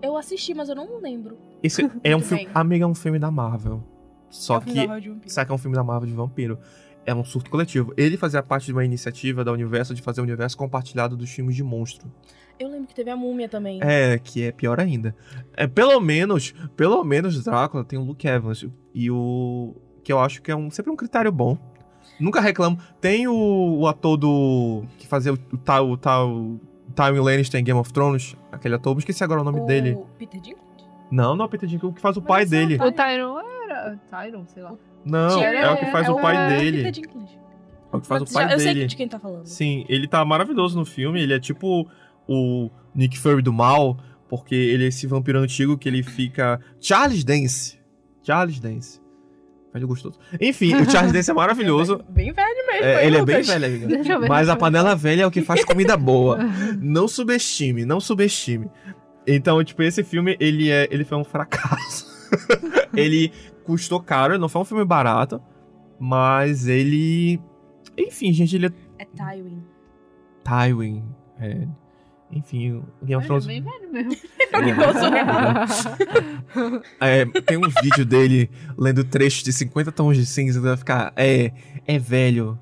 Eu assisti, mas eu não lembro. Esse <laughs> é um filme. Amiga, é um filme da Marvel. Só É um que. Sabe que é um filme da Marvel de vampiro? É um surto coletivo. Ele fazia parte de uma iniciativa da Universo de fazer o universo compartilhado dos filmes de monstro. Eu lembro que teve a múmia também. É, que é pior ainda. É, pelo menos, pelo menos Drácula tem o Luke Evans. E o. Que eu acho que é um, sempre um critério bom. Nunca reclamo. Tem o, o ator do. Que fazia o, tal. O tal Tywin Lannister em Game of Thrones. Aquele ator, eu esqueci agora o nome o dele. Peter Dinklage? Não, não é o Peter Dinklage, o que faz o Mas pai é o dele. pai. O Tyron era. Tyron, sei lá. Não, Tyrion é o que faz é o pai é dele. É o que faz o pai já- eu sei dele. de quem tá falando. Sim, ele tá maravilhoso no filme. Ele é tipo o Nick Fury do mal, porque ele é esse vampiro antigo que ele fica. Charles Dance. Charles Dance. Velho gostoso. Enfim, o Charles Dance é <laughs> maravilhoso. Bem velho mesmo. É, ele é bem velho, amiga. Deixa eu ver. Mas a panela velha é o que faz comida boa. <laughs> Não subestime, não subestime. Então, tipo, esse filme, ele é, ele foi um fracasso. <laughs> ele custou caro, não foi um filme barato, mas ele, enfim, gente, ele é É Tywin. Tywin, é, enfim, o Game of Thrones. bem velho mesmo. <laughs> É, tem um vídeo dele lendo trechos de 50 tons de cinza, vai ficar, é, é velho.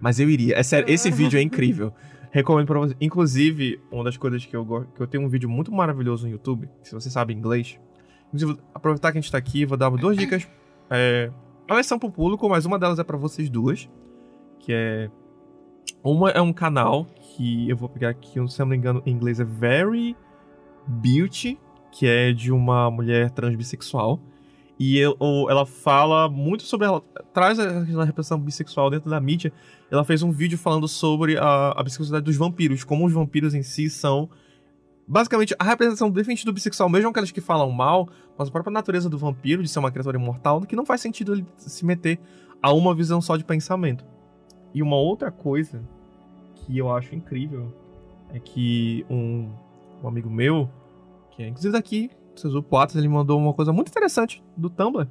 Mas eu iria, é sério, esse vídeo é incrível. Recomendo pra você. Inclusive, uma das coisas que eu gosto, que eu tenho um vídeo muito maravilhoso no YouTube, se você sabe inglês. Inclusive, aproveitar que a gente tá aqui, vou dar duas dicas. É, elas são pro público, mas uma delas é pra vocês duas. Que é. Uma é um canal que eu vou pegar aqui, se eu não me engano, em inglês é Very Beauty, que é de uma mulher trans bissexual. E ela fala muito sobre. Ela traz a repressão bissexual dentro da mídia. Ela fez um vídeo falando sobre a, a bissexualidade dos vampiros, como os vampiros em si são. Basicamente, a representação definitiva do bissexual, mesmo aquelas que falam mal, mas a própria natureza do vampiro, de ser uma criatura imortal, que não faz sentido ele se meter a uma visão só de pensamento. E uma outra coisa que eu acho incrível é que um, um amigo meu, que é inclusive daqui, Suzu Poatas, ele mandou uma coisa muito interessante do Tumblr.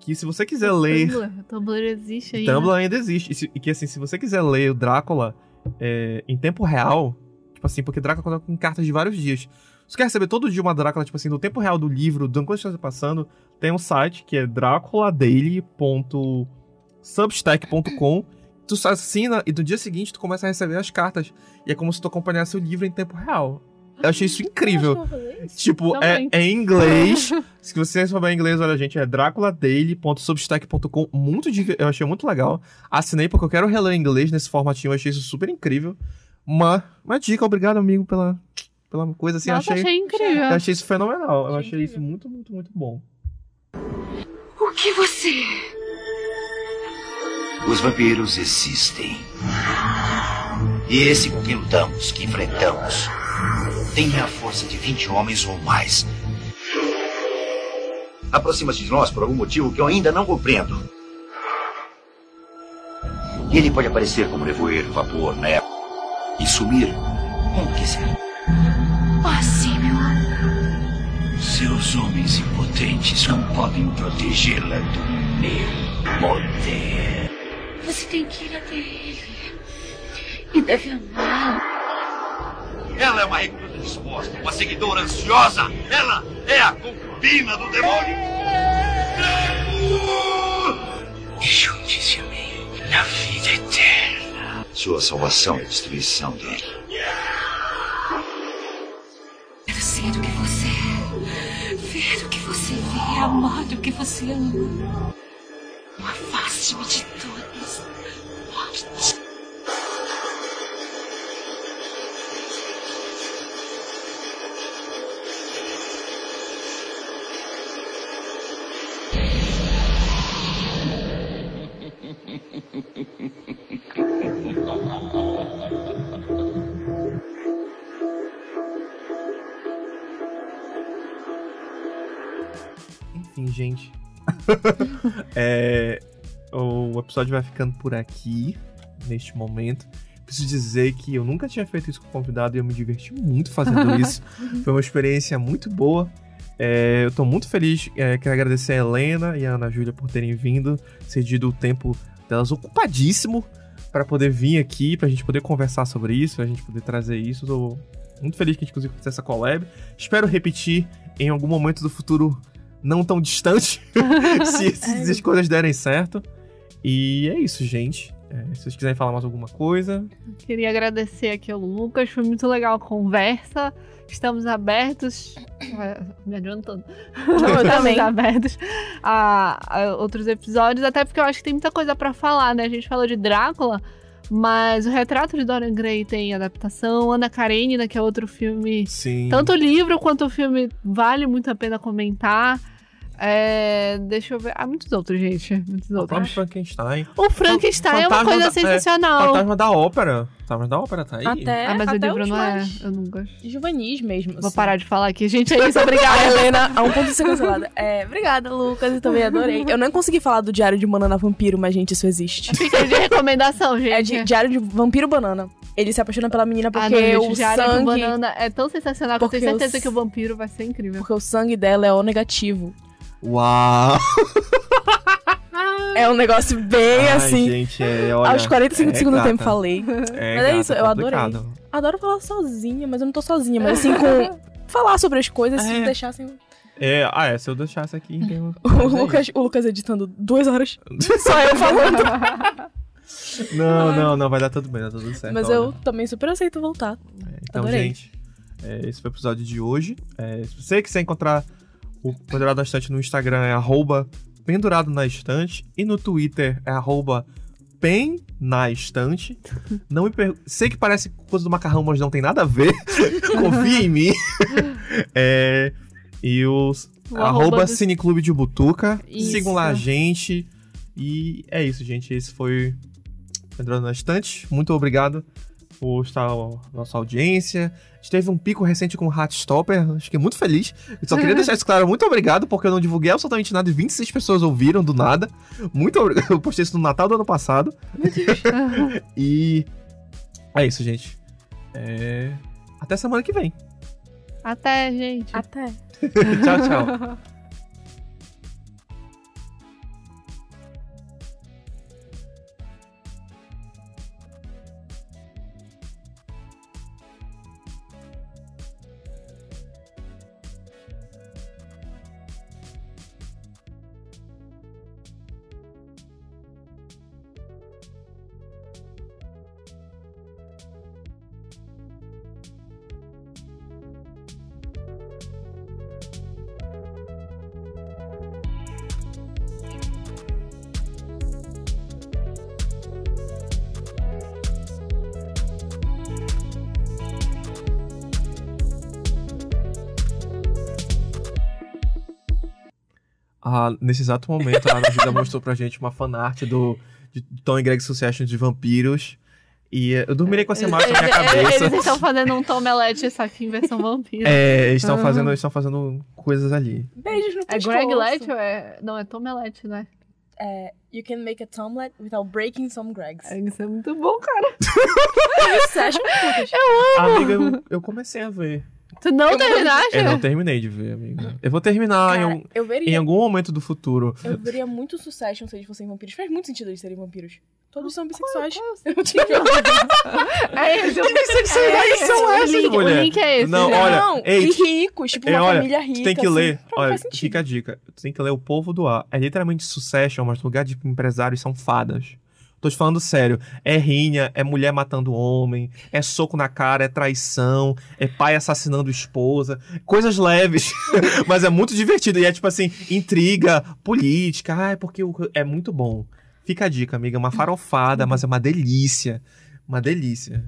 Que se você quiser ler. Tumblr, Tumblr existe aí. Tumblr ainda existe. E, se- e que assim, se você quiser ler o Drácula é, em tempo real, tipo assim, porque Drácula conta com cartas de vários dias. Se você quer receber todo dia uma Drácula, tipo assim, no tempo real do livro, do enquanto está passando, tem um site que é draculadaily.substack.com. Tu assina e no dia seguinte tu começa a receber as cartas. E é como se tu acompanhasse o livro em tempo real. Eu achei isso incrível. Que. Tipo, é, Também. é em inglês. <laughs> Se você souber inglês, olha, gente, é draculadaily.substack.com. Muito eu achei muito legal. Assinei porque eu quero reler em inglês nesse formatinho, eu achei isso super incrível. Uma, uma dica, obrigado, amigo, pela, pela coisa assim. eu Nossa, achei, achei incrível. eu achei isso fenomenal. Eu Achei achei isso incrível. muito, muito, muito bom. O que você. Os vampiros existem. E esse com quem lutamos, que enfrentamos, tem a força de 20 homens ou mais. Aproxima-se de nós por algum motivo que eu ainda não compreendo. E ele pode aparecer como nevoeiro, vapor, névoa e sumir onde quiser. Ah, amor. Seus homens impotentes não podem protegê-la do meu poder. Você tem que ir até ele. E deve amá-lo. Ela é uma recruta disposta, uma seguidora ansiosa. Ela é a concubina do demônio. Junte-se a mim na vida eterna. Sua salvação é a destruição dele. Quero ser o que você é. Ver o que você vê. Amar o que você ama. Afaste-me de todas. Enfim, gente. <laughs> É, o episódio vai ficando por aqui, neste momento. Preciso dizer que eu nunca tinha feito isso com convidado e eu me diverti muito fazendo <laughs> isso. Foi uma experiência muito boa. É, eu tô muito feliz. É, quero agradecer a Helena e a Ana Júlia por terem vindo, cedido o tempo delas ocupadíssimo para poder vir aqui, pra gente poder conversar sobre isso, pra gente poder trazer isso. Tô muito feliz que a gente conseguiu fazer essa collab. Espero repetir em algum momento do futuro não tão distante, <laughs> se, se as coisas derem certo. E é isso, gente. É, se vocês quiserem falar mais alguma coisa. Queria agradecer aqui ao Lucas, foi muito legal a conversa. Estamos abertos. Me adiantando. Estamos também. abertos a, a outros episódios, até porque eu acho que tem muita coisa pra falar, né? A gente falou de Drácula, mas o retrato de Dorian Gray tem adaptação. Ana Karenina, que é outro filme. Sim. Tanto o livro quanto o filme vale muito a pena comentar. É, deixa eu ver. Ah, muitos outros, gente. Muitos o próprio outros. Frankenstein. O Frankenstein é uma coisa da- é, sensacional. Fantasma da Ópera. Fantasma da Ópera tá aí. Até, ah, mas o até livro os não é. Eu não gosto. juvenis mesmo. Vou assim. parar de falar aqui. Gente, é isso. <laughs> Obrigada. Helena, a um ponto de ser cancelada. É, obrigada, Lucas, eu também adorei. Eu não consegui falar do Diário de Banana Vampiro, mas, gente, isso existe. Fica de recomendação, gente. É de Diário de Vampiro Banana. Ele se apaixona pela menina Ah, porque não, gente, o o Diário de sangue... Banana é tão sensacional que eu tenho certeza os- que o vampiro vai ser incrível. Porque o sangue dela é O negativo. Uau! É um negócio bem Ai, assim. gente, é, olha, Aos 45 é do segundo gata. tempo falei. É, Mas é isso, eu adorei. complicado. Adoro falar sozinha, mas eu não tô sozinha. Mas assim, com... <laughs> Falar sobre as coisas, se É. deixassem... É, ah, é, se eu deixasse aqui, então... <laughs> O Lucas, o Lucas editando duas horas. <laughs> Só eu falando. Não, não, não, vai dar tudo bem, dá tudo certo. mas olha. eu também super aceito voltar. É, Então, Adorei. gente, é, esse foi o episódio de hoje. Se você quiser encontrar o Pendurado na Estante no Instagram, é arroba Pendurado na Estante. E no Twitter é arroba Pen na Estante. <laughs> Não me per... Sei que parece coisa do macarrão, mas não tem nada a ver. <laughs> Confia em mim. É, e os O arroba, do- Cineclube de Butuca. Isso. Sigam lá a gente. E é isso, gente. Esse foi Pendurado na Estante. Muito obrigado por estar a nossa audiência. A gente teve um pico recente com o Heartstopper. Fiquei muito feliz. Eu só queria <laughs> deixar isso claro. Muito obrigado, porque eu não divulguei absolutamente nada e 26 pessoas ouviram do nada. Muito obrigado. <laughs> Eu postei isso no Natal do ano passado. <laughs> e é isso, gente. É... Até semana que vem. Até, gente. Até. tchau, tchau. Ah, nesse exato momento, a Ana Júlia <laughs> mostrou pra gente uma fanart do de Tom e Greg Succession de vampiros. E eu dormirei com essa imagem na minha cabeça. Eles estão fazendo um Tomelete, só que em versão vampiro. É, eles estão Aham. fazendo, estão fazendo coisas ali. Beijos no É pescoço. Greg Lete ou é... Não, é Tomelete, né? É, you can make a tomlet without breaking some Gregs. Isso é muito bom, cara. <laughs> Você acha putas? Amiga, eu, eu comecei a ver. Tu não terminaste? Eu não terminei de ver, amiga. Eu vou terminar em, Cara, um- eu em veria. algum momento do futuro. Eu veria muito Succession se eles fossem vampiros. Faz muito sentido eles serem vampiros. Todos são bissexuais. qual- Eu tinha que <laughs> É esse. bissexualidades é são esse. essas, link, mulher? O link é esse. Não, olha, Não, ei, e ricos, tipo É, uma olha, família rica. Tu tem que assim. ler. Pronto, Olha, fica a dica. Tu tem que ler O Povo do Ar. É literalmente Succession, mas no lugar de empresários são fadas. Tô te falando sério. É rinha, é mulher matando homem, é soco na cara, é traição, é pai assassinando esposa. Coisas leves, <laughs> mas é muito divertido. E é tipo assim, intriga, política. Ai, porque o- é muito bom. Fica a dica, amiga. É uma farofada, mas é uma delícia. Uma delícia.